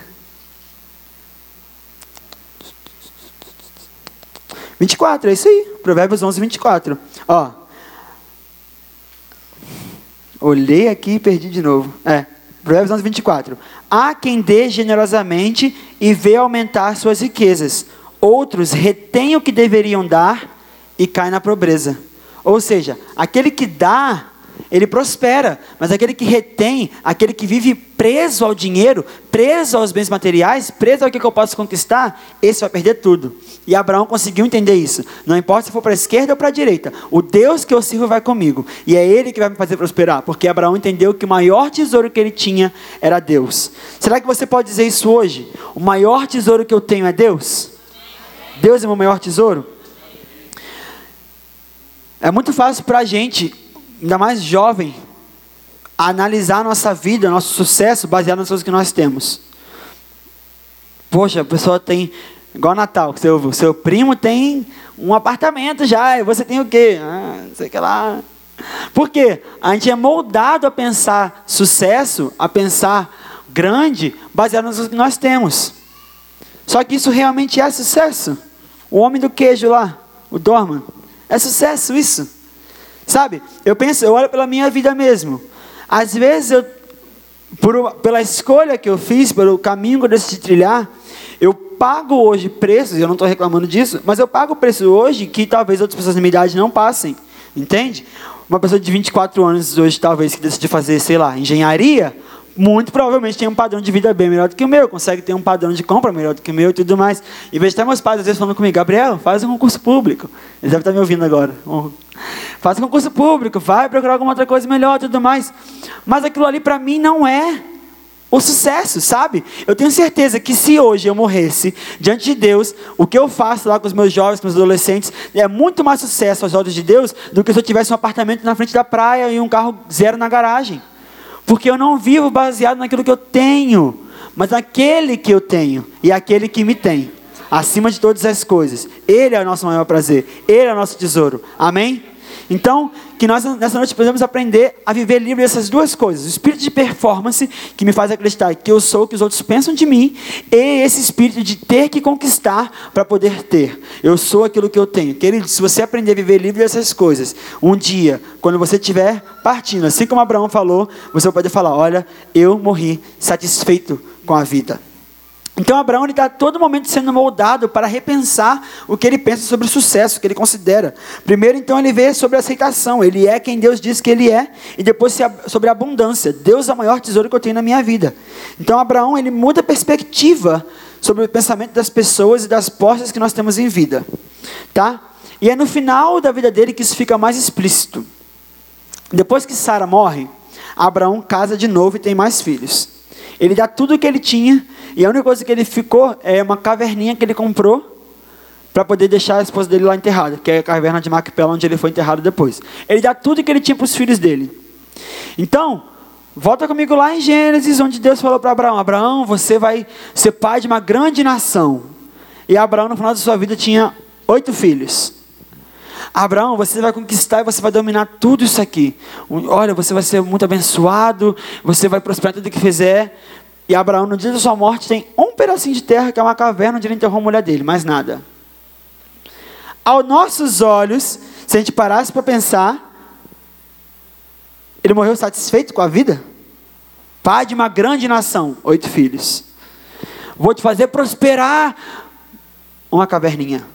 24, é isso aí. Provérbios 11, 24. Ó. Olhei aqui e perdi de novo. É. Provérbios 11, 24. Há quem dê generosamente e vê aumentar suas riquezas. Outros retêm o que deveriam dar e caem na pobreza. Ou seja, aquele que dá ele prospera, mas aquele que retém, aquele que vive preso ao dinheiro, preso aos bens materiais, preso ao que eu posso conquistar, esse vai perder tudo. E Abraão conseguiu entender isso. Não importa se for para a esquerda ou para a direita, o Deus que eu sirvo vai comigo. E é Ele que vai me fazer prosperar, porque Abraão entendeu que o maior tesouro que ele tinha era Deus. Será que você pode dizer isso hoje? O maior tesouro que eu tenho é Deus? Deus é o meu maior tesouro? É muito fácil para a gente ainda mais jovem, a analisar a nossa vida, nosso sucesso, baseado nas coisas que nós temos. Poxa, a pessoa tem, igual Natal, seu, seu primo tem um apartamento já, e você tem o quê? Ah, não sei que lá. Por quê? A gente é moldado a pensar sucesso, a pensar grande, baseado nas coisas que nós temos. Só que isso realmente é sucesso. O homem do queijo lá, o Dorman, é sucesso isso. Sabe? Eu penso, eu olho pela minha vida mesmo. Às vezes eu por, pela escolha que eu fiz, pelo caminho que eu decidi trilhar, eu pago hoje preços, eu não estou reclamando disso, mas eu pago preço hoje que talvez outras pessoas da minha idade não passem, entende? Uma pessoa de 24 anos hoje, talvez, que decide fazer, sei lá, engenharia, muito provavelmente tem um padrão de vida bem melhor do que o meu, consegue ter um padrão de compra melhor do que o meu e tudo mais. E vejo até meus pais às vezes falando comigo, Gabriel, faz um concurso público. Eles devem estar me ouvindo agora. Faz um concurso público, vai procurar alguma outra coisa melhor e tudo mais. Mas aquilo ali para mim não é o sucesso, sabe? Eu tenho certeza que se hoje eu morresse diante de Deus, o que eu faço lá com os meus jovens, com os adolescentes, é muito mais sucesso aos olhos de Deus do que se eu tivesse um apartamento na frente da praia e um carro zero na garagem. Porque eu não vivo baseado naquilo que eu tenho, mas naquele que eu tenho e aquele que me tem. Acima de todas as coisas. Ele é o nosso maior prazer. Ele é o nosso tesouro. Amém? Então, que nós nessa noite podemos aprender a viver livre dessas duas coisas: o espírito de performance, que me faz acreditar que eu sou o que os outros pensam de mim, e esse espírito de ter que conquistar para poder ter. Eu sou aquilo que eu tenho. Querido, se você aprender a viver livre dessas coisas, um dia, quando você estiver partindo, assim como Abraão falou, você vai poder falar: Olha, eu morri satisfeito com a vida. Então Abraão está todo momento sendo moldado para repensar o que ele pensa sobre o sucesso, o que ele considera. Primeiro, então, ele vê sobre a aceitação. Ele é quem Deus diz que ele é. E depois sobre a abundância. Deus é o maior tesouro que eu tenho na minha vida. Então Abraão, ele muda a perspectiva sobre o pensamento das pessoas e das posses que nós temos em vida. Tá? E é no final da vida dele que isso fica mais explícito. Depois que Sara morre, Abraão casa de novo e tem mais filhos. Ele dá tudo o que ele tinha e a única coisa que ele ficou é uma caverninha que ele comprou para poder deixar a esposa dele lá enterrada, que é a caverna de Macpela, onde ele foi enterrado depois. Ele dá tudo que ele tinha para os filhos dele. Então, volta comigo lá em Gênesis, onde Deus falou para Abraão: Abraão, você vai ser pai de uma grande nação. E Abraão, no final da sua vida, tinha oito filhos. Abraão, você vai conquistar e você vai dominar tudo isso aqui. Olha, você vai ser muito abençoado, você vai prosperar tudo que fizer. E Abraão, no dia da sua morte, tem um pedacinho de terra que é uma caverna onde ele enterrou a mulher dele, mais nada. Aos nossos olhos, se a gente parasse para pensar, ele morreu satisfeito com a vida? Pai de uma grande nação, oito filhos. Vou te fazer prosperar uma caverninha.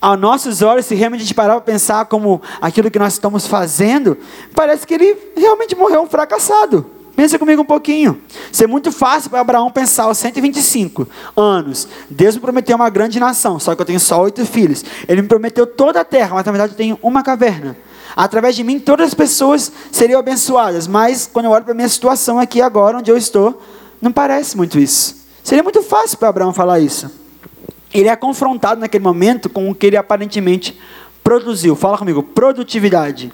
Aos nossos olhos, se realmente a gente parar para pensar como aquilo que nós estamos fazendo, parece que ele realmente morreu um fracassado. Pensa comigo um pouquinho. Isso é muito fácil para Abraão pensar aos 125 anos. Deus me prometeu uma grande nação, só que eu tenho só oito filhos. Ele me prometeu toda a terra, mas na verdade eu tenho uma caverna. Através de mim, todas as pessoas seriam abençoadas. Mas quando eu olho para a minha situação aqui agora, onde eu estou, não parece muito isso. Seria muito fácil para Abraão falar isso. Ele é confrontado naquele momento com o que ele aparentemente produziu. Fala comigo, produtividade.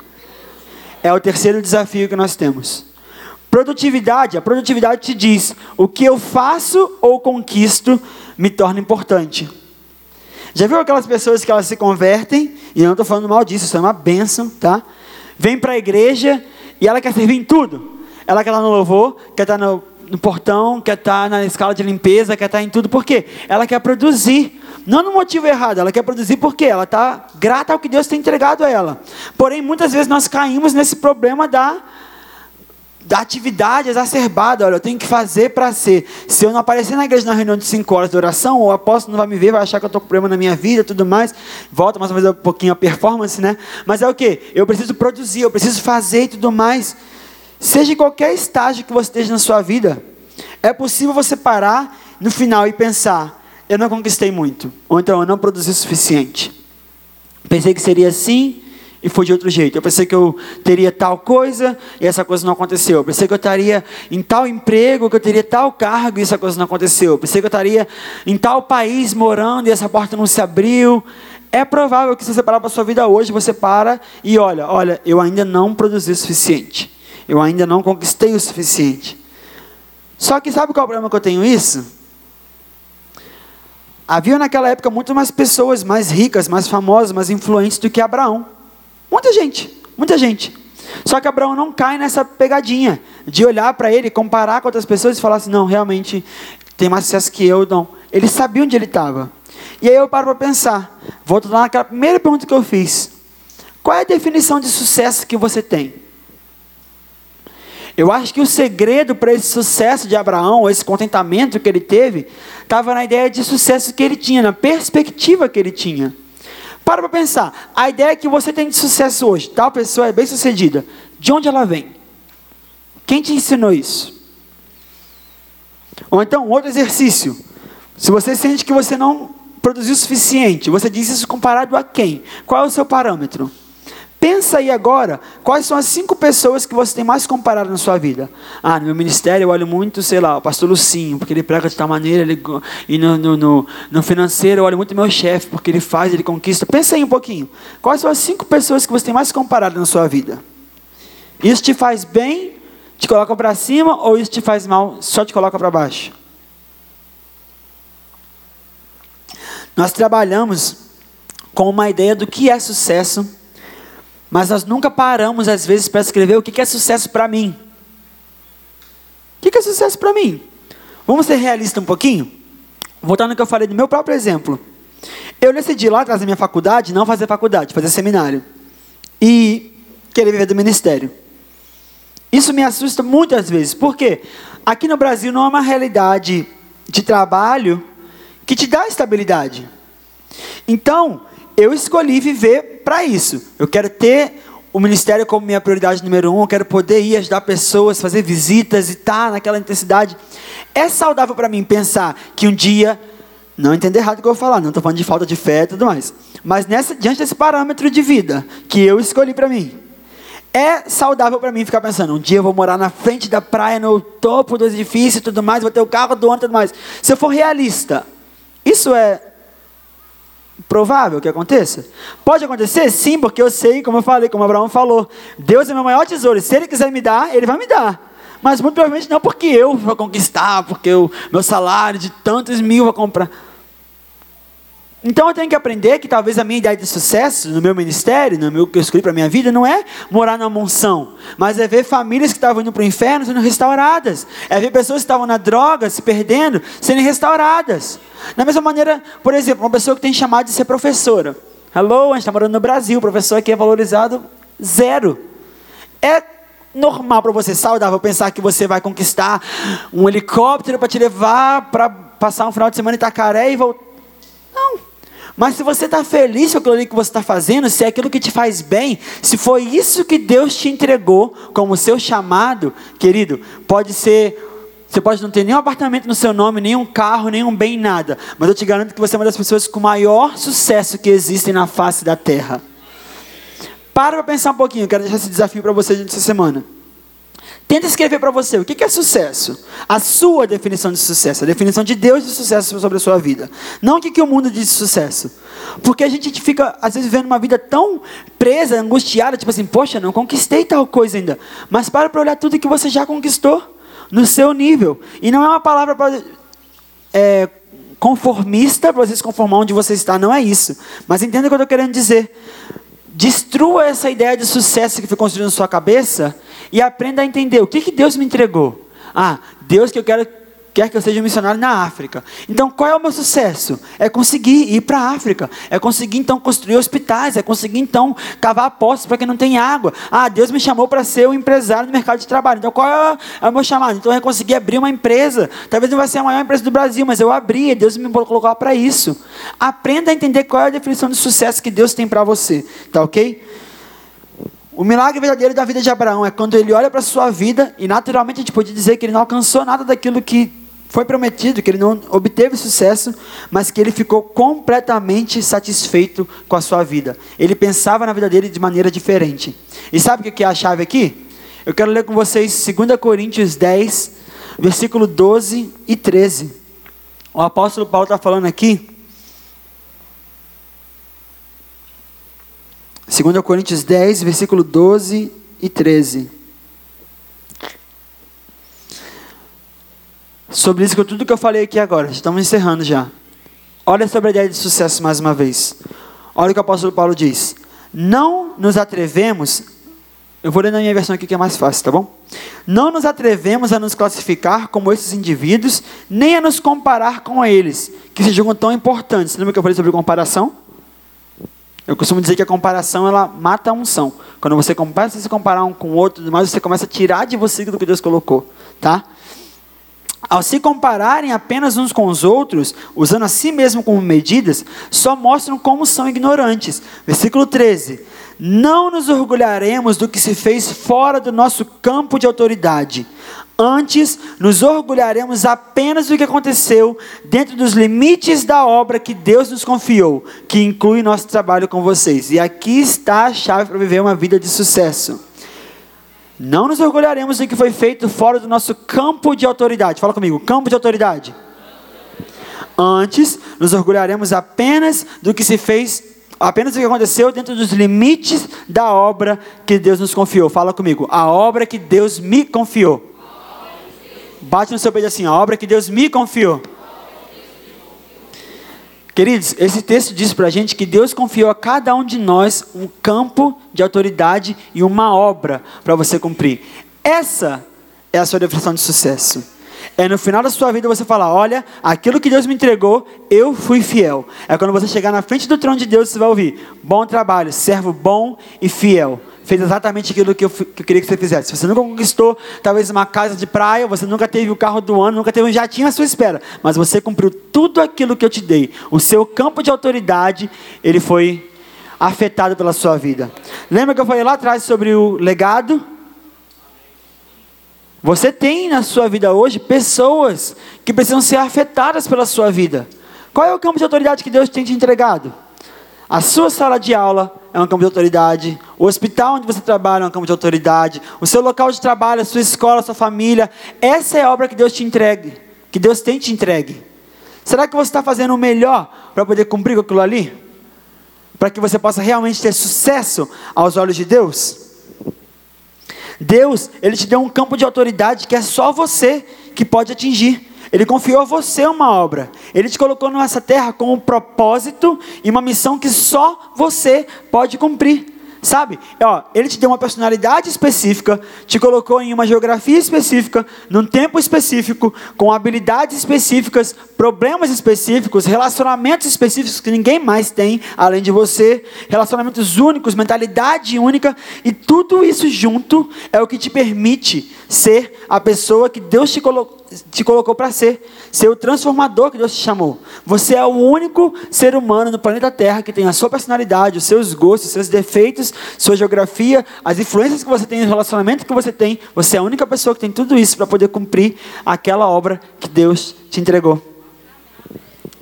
É o terceiro desafio que nós temos. Produtividade, a produtividade te diz: o que eu faço ou conquisto me torna importante. Já viu aquelas pessoas que elas se convertem, e eu não estou falando mal disso, isso é uma bênção, tá? Vem para a igreja e ela quer servir em tudo. Ela quer estar no louvor, quer estar no, no portão, quer estar na escala de limpeza, quer estar em tudo. Por quê? Ela quer produzir. Não no motivo errado, ela quer produzir porque ela está grata ao que Deus tem entregado a ela. Porém, muitas vezes nós caímos nesse problema da da atividade exacerbada, olha, eu tenho que fazer para ser. Se eu não aparecer na igreja na reunião de 5 horas de oração, o apóstolo não vai me ver, vai achar que eu estou com problema na minha vida tudo mais. Volta mais uma vez um pouquinho a performance, né? Mas é o que? Eu preciso produzir, eu preciso fazer e tudo mais. Seja em qualquer estágio que você esteja na sua vida, é possível você parar no final e pensar: eu não conquistei muito, ou então eu não produzi o suficiente. Pensei que seria assim, e foi de outro jeito. Eu pensei que eu teria tal coisa e essa coisa não aconteceu. Eu pensei que eu estaria em tal emprego, que eu teria tal cargo e essa coisa não aconteceu. Eu pensei que eu estaria em tal país morando e essa porta não se abriu. É provável que se você parar para a sua vida hoje, você para e olha, olha, eu ainda não produzi o suficiente. Eu ainda não conquistei o suficiente. Só que sabe qual é o problema que eu tenho isso? Havia naquela época muito mais pessoas mais ricas, mais famosas, mais influentes do que Abraão. Muita gente, muita gente. Só que Abraão não cai nessa pegadinha de olhar para ele, comparar com outras pessoas e falar assim: não, realmente tem mais sucesso que eu, não. Ele sabia onde ele estava. E aí eu paro para pensar, volto lá naquela primeira pergunta que eu fiz: qual é a definição de sucesso que você tem? Eu acho que o segredo para esse sucesso de Abraão, esse contentamento que ele teve, estava na ideia de sucesso que ele tinha, na perspectiva que ele tinha. Para para pensar. A ideia que você tem de sucesso hoje, tal pessoa é bem sucedida. De onde ela vem? Quem te ensinou isso? Ou então, outro exercício. Se você sente que você não produziu o suficiente, você diz isso comparado a quem? Qual é o seu parâmetro? Pensa aí agora, quais são as cinco pessoas que você tem mais comparado na sua vida? Ah, no meu ministério eu olho muito, sei lá, o pastor Lucinho, porque ele prega de tal maneira, ele, e no, no, no, no financeiro eu olho muito meu chefe, porque ele faz, ele conquista. Pensa aí um pouquinho, quais são as cinco pessoas que você tem mais comparado na sua vida? Isso te faz bem, te coloca para cima, ou isso te faz mal, só te coloca para baixo? Nós trabalhamos com uma ideia do que é sucesso mas nós nunca paramos, às vezes, para escrever o que é sucesso para mim. O que é sucesso para mim? Vamos ser realistas um pouquinho? Voltando ao que eu falei do meu próprio exemplo. Eu decidi lá atrás da minha faculdade, não fazer faculdade, fazer seminário. E querer viver do ministério. Isso me assusta muitas vezes. Por quê? Aqui no Brasil não é uma realidade de trabalho que te dá estabilidade. Então, eu escolhi viver para isso. Eu quero ter o ministério como minha prioridade número um. Eu quero poder ir ajudar pessoas, fazer visitas e estar tá naquela intensidade. É saudável para mim pensar que um dia, não entender errado o que eu vou falar, não estou falando de falta de fé e tudo mais. Mas nessa, diante desse parâmetro de vida que eu escolhi para mim, é saudável para mim ficar pensando, um dia eu vou morar na frente da praia, no topo do edifício e tudo mais, vou ter o carro do ano e tudo mais. Se eu for realista, isso é provável que aconteça? Pode acontecer? Sim, porque eu sei, como eu falei, como Abraão falou, Deus é meu maior tesouro, se Ele quiser me dar, Ele vai me dar. Mas muito provavelmente não porque eu vou conquistar, porque o meu salário de tantos mil vai comprar. Então eu tenho que aprender que talvez a minha ideia de sucesso no meu ministério, no meu que eu escolhi para minha vida, não é morar numa mansão, mas é ver famílias que estavam indo para o inferno sendo restauradas, é ver pessoas que estavam na droga, se perdendo, sendo restauradas. Da mesma maneira, por exemplo, uma pessoa que tem chamado de ser professora. Hello, a gente está morando no Brasil, o professor aqui é valorizado zero. É normal para você, saudável, pensar que você vai conquistar um helicóptero para te levar para passar um final de semana em Itacaré e voltar. Mas se você está feliz com aquilo que você está fazendo, se é aquilo que te faz bem, se foi isso que Deus te entregou como seu chamado, querido, pode ser. Você pode não ter nenhum apartamento no seu nome, nenhum carro, nenhum bem, nada. Mas eu te garanto que você é uma das pessoas com maior sucesso que existem na face da terra. Para para pensar um pouquinho, eu quero deixar esse desafio para você essa semana. Tenta escrever para você o que é sucesso. A sua definição de sucesso, a definição de Deus de sucesso sobre a sua vida. Não o que o mundo diz de sucesso. Porque a gente fica, às vezes, vivendo uma vida tão presa, angustiada, tipo assim, poxa, não conquistei tal coisa ainda. Mas para para olhar tudo que você já conquistou, no seu nível. E não é uma palavra para. É, conformista para você se conformar onde você está, não é isso. Mas entenda o que eu estou querendo dizer. Destrua essa ideia de sucesso que foi construída na sua cabeça e aprenda a entender o que, que Deus me entregou. Ah, Deus que eu quero quer que eu seja missionário na África. Então, qual é o meu sucesso? É conseguir ir para a África. É conseguir, então, construir hospitais. É conseguir, então, cavar postos para que não tem água. Ah, Deus me chamou para ser um empresário no mercado de trabalho. Então, qual é, é o meu chamado? Então, é conseguir abrir uma empresa. Talvez não vai ser a maior empresa do Brasil, mas eu abri. Deus me colocou para isso. Aprenda a entender qual é a definição de sucesso que Deus tem para você. Tá ok? O milagre verdadeiro da vida de Abraão é quando ele olha para a sua vida e naturalmente a gente pode dizer que ele não alcançou nada daquilo que foi prometido, que ele não obteve sucesso, mas que ele ficou completamente satisfeito com a sua vida. Ele pensava na vida dele de maneira diferente. E sabe o que é a chave aqui? Eu quero ler com vocês 2 Coríntios 10, versículo 12 e 13. O apóstolo Paulo está falando aqui 2 Coríntios 10, versículo 12 e 13. Sobre isso, tudo que eu falei aqui agora, estamos encerrando já. Olha sobre a ideia de sucesso mais uma vez. Olha o que o apóstolo Paulo diz. Não nos atrevemos, eu vou ler na minha versão aqui que é mais fácil, tá bom? Não nos atrevemos a nos classificar como esses indivíduos, nem a nos comparar com eles, que se julgam tão importantes. Lembra que eu falei sobre comparação? Eu costumo dizer que a comparação ela mata a unção. Quando você começa a se comparar um com o outro, mas você começa a tirar de você do que Deus colocou, tá? Ao se compararem apenas uns com os outros, usando a si mesmo como medidas, só mostram como são ignorantes. Versículo 13: Não nos orgulharemos do que se fez fora do nosso campo de autoridade. Antes, nos orgulharemos apenas do que aconteceu dentro dos limites da obra que Deus nos confiou, que inclui nosso trabalho com vocês. E aqui está a chave para viver uma vida de sucesso. Não nos orgulharemos do que foi feito fora do nosso campo de autoridade. Fala comigo, campo de autoridade. Antes, nos orgulharemos apenas do que se fez, apenas do que aconteceu dentro dos limites da obra que Deus nos confiou. Fala comigo, a obra que Deus me confiou. Bate no seu peito assim, a obra que Deus me confiou. Queridos, esse texto diz para a gente que Deus confiou a cada um de nós um campo de autoridade e uma obra para você cumprir. Essa é a sua definição de sucesso. É no final da sua vida você falar: olha, aquilo que Deus me entregou, eu fui fiel. É quando você chegar na frente do trono de Deus, você vai ouvir: bom trabalho, servo bom e fiel fez exatamente aquilo que eu, que eu, queria que você fizesse. Se você nunca conquistou, talvez, uma casa de praia, você nunca teve o carro do ano, nunca teve um jatinho à sua espera, mas você cumpriu tudo aquilo que eu te dei. O seu campo de autoridade, ele foi afetado pela sua vida. Lembra que eu falei lá atrás sobre o legado? Você tem na sua vida hoje pessoas que precisam ser afetadas pela sua vida. Qual é o campo de autoridade que Deus tem te entregado? A sua sala de aula é um campo de autoridade. O hospital onde você trabalha é um campo de autoridade. O seu local de trabalho, a sua escola, a sua família. Essa é a obra que Deus te entregue. Que Deus tem te entregue. Será que você está fazendo o melhor para poder cumprir aquilo ali? Para que você possa realmente ter sucesso aos olhos de Deus? Deus, Ele te deu um campo de autoridade que é só você que pode atingir. Ele confiou a você uma obra. Ele te colocou nessa terra com um propósito e uma missão que só você pode cumprir. Sabe? Ó, ele te deu uma personalidade específica, te colocou em uma geografia específica, num tempo específico, com habilidades específicas, problemas específicos, relacionamentos específicos que ninguém mais tem além de você, relacionamentos únicos, mentalidade única, e tudo isso junto é o que te permite ser a pessoa que Deus te colocou te colocou para ser, ser o transformador que Deus te chamou. Você é o único ser humano no planeta Terra que tem a sua personalidade, os seus gostos, os seus defeitos, sua geografia, as influências que você tem, o relacionamento que você tem. Você é a única pessoa que tem tudo isso para poder cumprir aquela obra que Deus te entregou.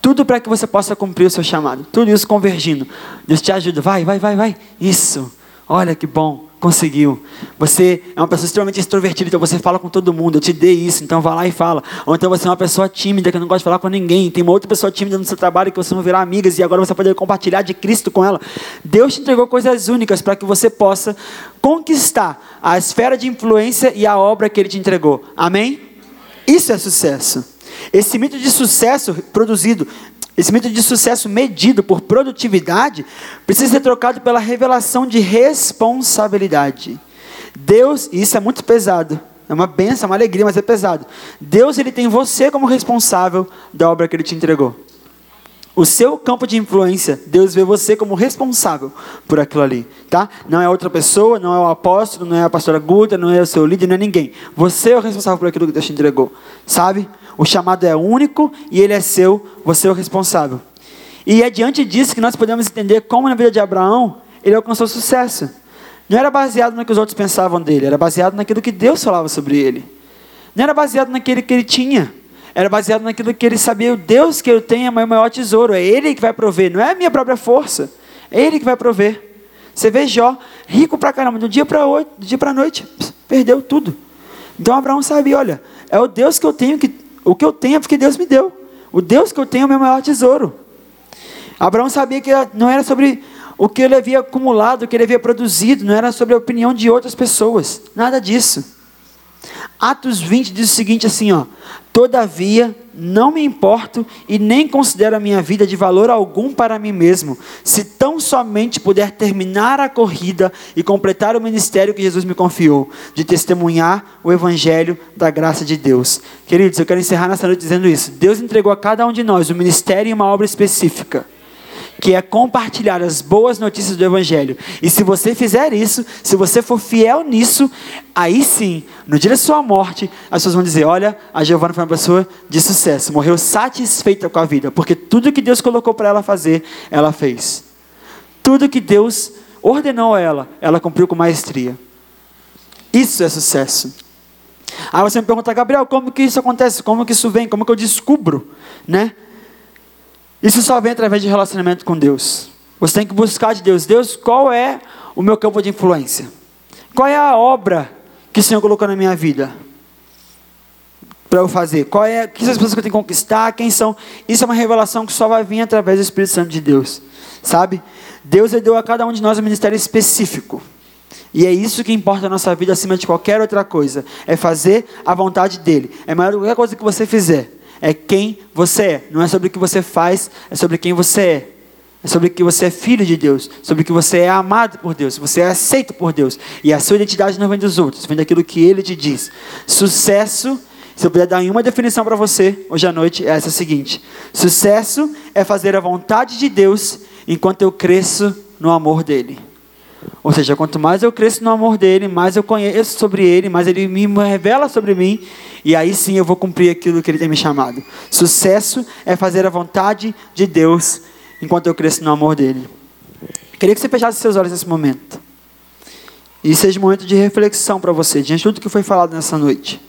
Tudo para que você possa cumprir o seu chamado. Tudo isso convergindo. Deus te ajuda. Vai, vai, vai, vai. Isso. Olha que bom conseguiu. Você é uma pessoa extremamente extrovertida, então você fala com todo mundo. Eu te dei isso, então vá lá e fala. Ou então você é uma pessoa tímida que não gosta de falar com ninguém. Tem uma outra pessoa tímida no seu trabalho que você não virar amigas e agora você pode compartilhar de Cristo com ela. Deus te entregou coisas únicas para que você possa conquistar a esfera de influência e a obra que Ele te entregou. Amém? Isso é sucesso. Esse mito de sucesso produzido esse mito de sucesso medido por produtividade precisa ser trocado pela revelação de responsabilidade. Deus, e isso é muito pesado, é uma benção, uma alegria, mas é pesado. Deus ele tem você como responsável da obra que ele te entregou. O seu campo de influência, Deus vê você como responsável por aquilo ali, tá? Não é outra pessoa, não é o apóstolo, não é a pastora Guta, não é o seu líder, não é ninguém. Você é o responsável por aquilo que Deus te entregou, sabe? O chamado é único e ele é seu, você é o responsável. E é diante disso que nós podemos entender como na vida de Abraão ele alcançou sucesso. Não era baseado no que os outros pensavam dele, era baseado naquilo que Deus falava sobre ele. Não era baseado naquilo que ele tinha, era baseado naquilo que ele sabia. O Deus que eu tenho é o maior tesouro, é Ele que vai prover, não é a minha própria força, é Ele que vai prover. Você vê Jó, rico pra caramba, do dia para a noite, perdeu tudo. Então Abraão sabia, olha, é o Deus que eu tenho que o que eu tenho é porque Deus me deu. O Deus que eu tenho é o meu maior tesouro. Abraão sabia que não era sobre o que ele havia acumulado, o que ele havia produzido, não era sobre a opinião de outras pessoas. Nada disso. Atos 20 diz o seguinte assim, ó: Todavia, não me importo e nem considero a minha vida de valor algum para mim mesmo, se tão somente puder terminar a corrida e completar o ministério que Jesus me confiou, de testemunhar o evangelho da graça de Deus. Queridos, eu quero encerrar nessa noite dizendo isso. Deus entregou a cada um de nós um ministério e uma obra específica que é compartilhar as boas notícias do Evangelho. E se você fizer isso, se você for fiel nisso, aí sim, no dia da sua morte, as pessoas vão dizer: Olha, a Giovana foi uma pessoa de sucesso, morreu satisfeita com a vida, porque tudo que Deus colocou para ela fazer, ela fez. Tudo que Deus ordenou a ela, ela cumpriu com maestria. Isso é sucesso. Aí você me pergunta, Gabriel, como que isso acontece? Como que isso vem? Como que eu descubro? Né? Isso só vem através de relacionamento com Deus. Você tem que buscar de Deus. Deus, qual é o meu campo de influência? Qual é a obra que o Senhor colocou na minha vida? Para eu fazer? Qual é, quem são as pessoas que eu tenho que conquistar? Quem são? Isso é uma revelação que só vai vir através do Espírito Santo de Deus. Sabe? Deus deu a cada um de nós um ministério específico. E é isso que importa na nossa vida acima de qualquer outra coisa. É fazer a vontade dele. É maior do que qualquer coisa que você fizer é quem você é. Não é sobre o que você faz, é sobre quem você é. É sobre que você é filho de Deus, sobre que você é amado por Deus, você é aceito por Deus. E a sua identidade não vem dos outros, vem daquilo que Ele te diz. Sucesso, se eu puder dar uma definição para você hoje à noite, é essa seguinte: Sucesso é fazer a vontade de Deus enquanto eu cresço no amor dEle. Ou seja, quanto mais eu cresço no amor dele, mais eu conheço sobre ele, mais ele me revela sobre mim, e aí sim eu vou cumprir aquilo que ele tem me chamado. Sucesso é fazer a vontade de Deus enquanto eu cresço no amor dele. Queria que você fechasse seus olhos nesse momento. E seja um momento de reflexão para você, diante de tudo que foi falado nessa noite.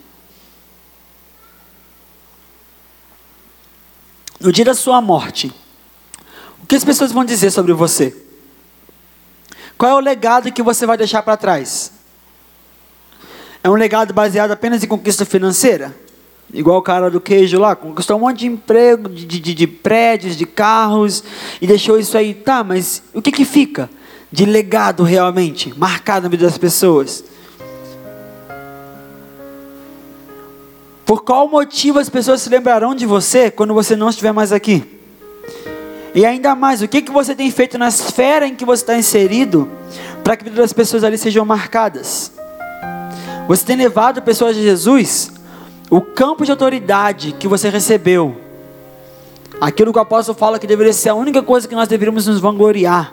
No dia da sua morte, o que as pessoas vão dizer sobre você? Qual é o legado que você vai deixar para trás? É um legado baseado apenas em conquista financeira? Igual o cara do queijo lá, conquistou um monte de emprego, de, de, de prédios, de carros, e deixou isso aí. Tá, mas o que, que fica de legado realmente, marcado na vida das pessoas? Por qual motivo as pessoas se lembrarão de você quando você não estiver mais aqui? E ainda mais, o que, que você tem feito na esfera em que você está inserido para que a vida das pessoas ali sejam marcadas? Você tem levado pessoas de Jesus? O campo de autoridade que você recebeu, aquilo que o apóstolo fala que deveria ser a única coisa que nós deveríamos nos vangloriar.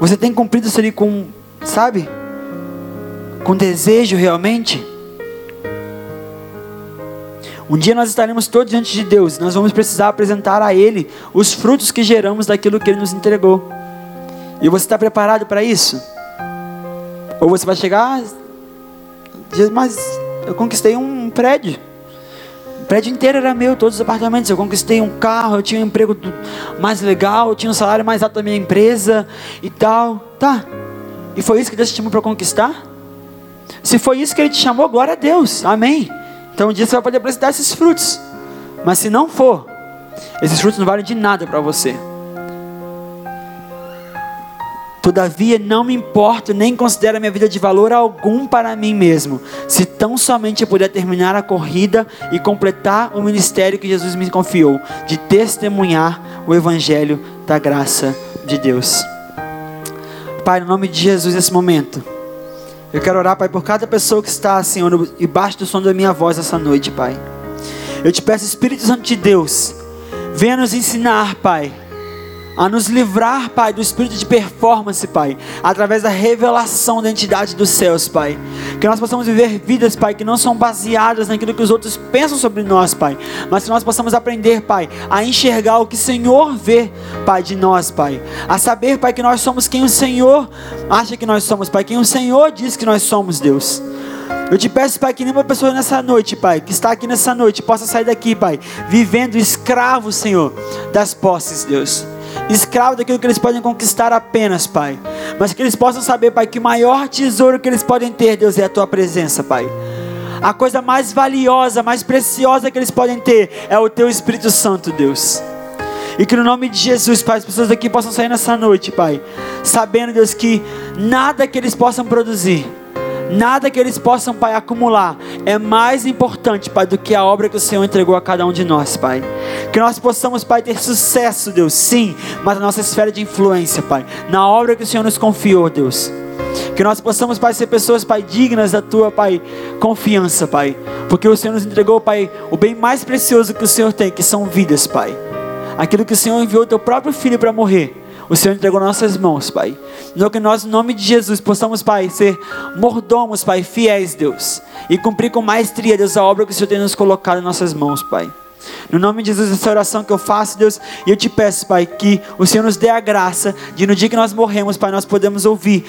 Você tem cumprido isso ali com, sabe? Com desejo realmente? Um dia nós estaremos todos diante de Deus, nós vamos precisar apresentar a Ele os frutos que geramos daquilo que Ele nos entregou. E você está preparado para isso? Ou você vai chegar, diz, mas eu conquistei um prédio. O prédio inteiro era meu, todos os apartamentos. Eu conquistei um carro, eu tinha um emprego mais legal, eu tinha um salário mais alto da minha empresa e tal. Tá. E foi isso que Deus te chamou para conquistar? Se foi isso que Ele te chamou, glória a Deus. Amém. Então um dia você vai poder apresentar esses frutos. Mas se não for, esses frutos não valem de nada para você. Todavia não me importo nem considero a minha vida de valor algum para mim mesmo, se tão somente eu puder terminar a corrida e completar o ministério que Jesus me confiou, de testemunhar o evangelho da graça de Deus. Pai, no nome de Jesus nesse momento, eu quero orar, Pai, por cada pessoa que está, Senhor, embaixo do som da minha voz essa noite, Pai. Eu te peço, Espírito Santo de Deus, venha nos ensinar, Pai a nos livrar, Pai, do espírito de performance, Pai, através da revelação da entidade dos céus, Pai. Que nós possamos viver vidas, Pai, que não são baseadas naquilo que os outros pensam sobre nós, Pai, mas que nós possamos aprender, Pai, a enxergar o que o Senhor vê, Pai, de nós, Pai. A saber, Pai, que nós somos quem o Senhor acha que nós somos, Pai, quem o Senhor diz que nós somos, Deus. Eu te peço, Pai, que nenhuma pessoa nessa noite, Pai, que está aqui nessa noite, possa sair daqui, Pai, vivendo escravo, Senhor, das posses, Deus escravo daquilo que eles podem conquistar apenas, Pai. Mas que eles possam saber, Pai, que o maior tesouro que eles podem ter, Deus, é a Tua presença, Pai. A coisa mais valiosa, mais preciosa que eles podem ter é o Teu Espírito Santo, Deus. E que no nome de Jesus, Pai, as pessoas aqui possam sair nessa noite, Pai, sabendo, Deus, que nada que eles possam produzir nada que eles possam, Pai, acumular é mais importante, Pai, do que a obra que o Senhor entregou a cada um de nós, Pai. Que nós possamos, Pai, ter sucesso, Deus, sim, mas na nossa esfera de influência, Pai, na obra que o Senhor nos confiou, Deus. Que nós possamos, Pai, ser pessoas, Pai, dignas da tua, Pai, confiança, Pai. Porque o Senhor nos entregou, Pai, o bem mais precioso que o Senhor tem, que são vidas, Pai. Aquilo que o Senhor enviou teu próprio filho para morrer o Senhor entregou nossas mãos, Pai. No que nós, em nome de Jesus, possamos, Pai, ser mordomos, Pai, fiéis, Deus. E cumprir com maestria, Deus, a obra que o Senhor tem nos colocado em nossas mãos, Pai. No nome de Jesus, essa oração que eu faço, Deus, e eu te peço, Pai, que o Senhor nos dê a graça de no dia que nós morremos, Pai, nós podemos ouvir,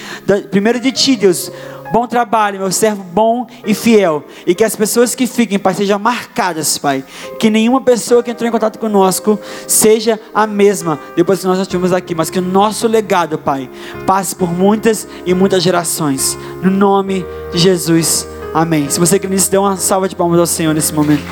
primeiro de Ti, Deus, Bom trabalho, meu servo bom e fiel. E que as pessoas que fiquem, Pai, sejam marcadas, Pai. Que nenhuma pessoa que entrou em contato conosco seja a mesma depois que nós estivemos aqui. Mas que o nosso legado, Pai, passe por muitas e muitas gerações. No nome de Jesus. Amém. Se você quer nisso, dê uma salva de palmas ao Senhor nesse momento.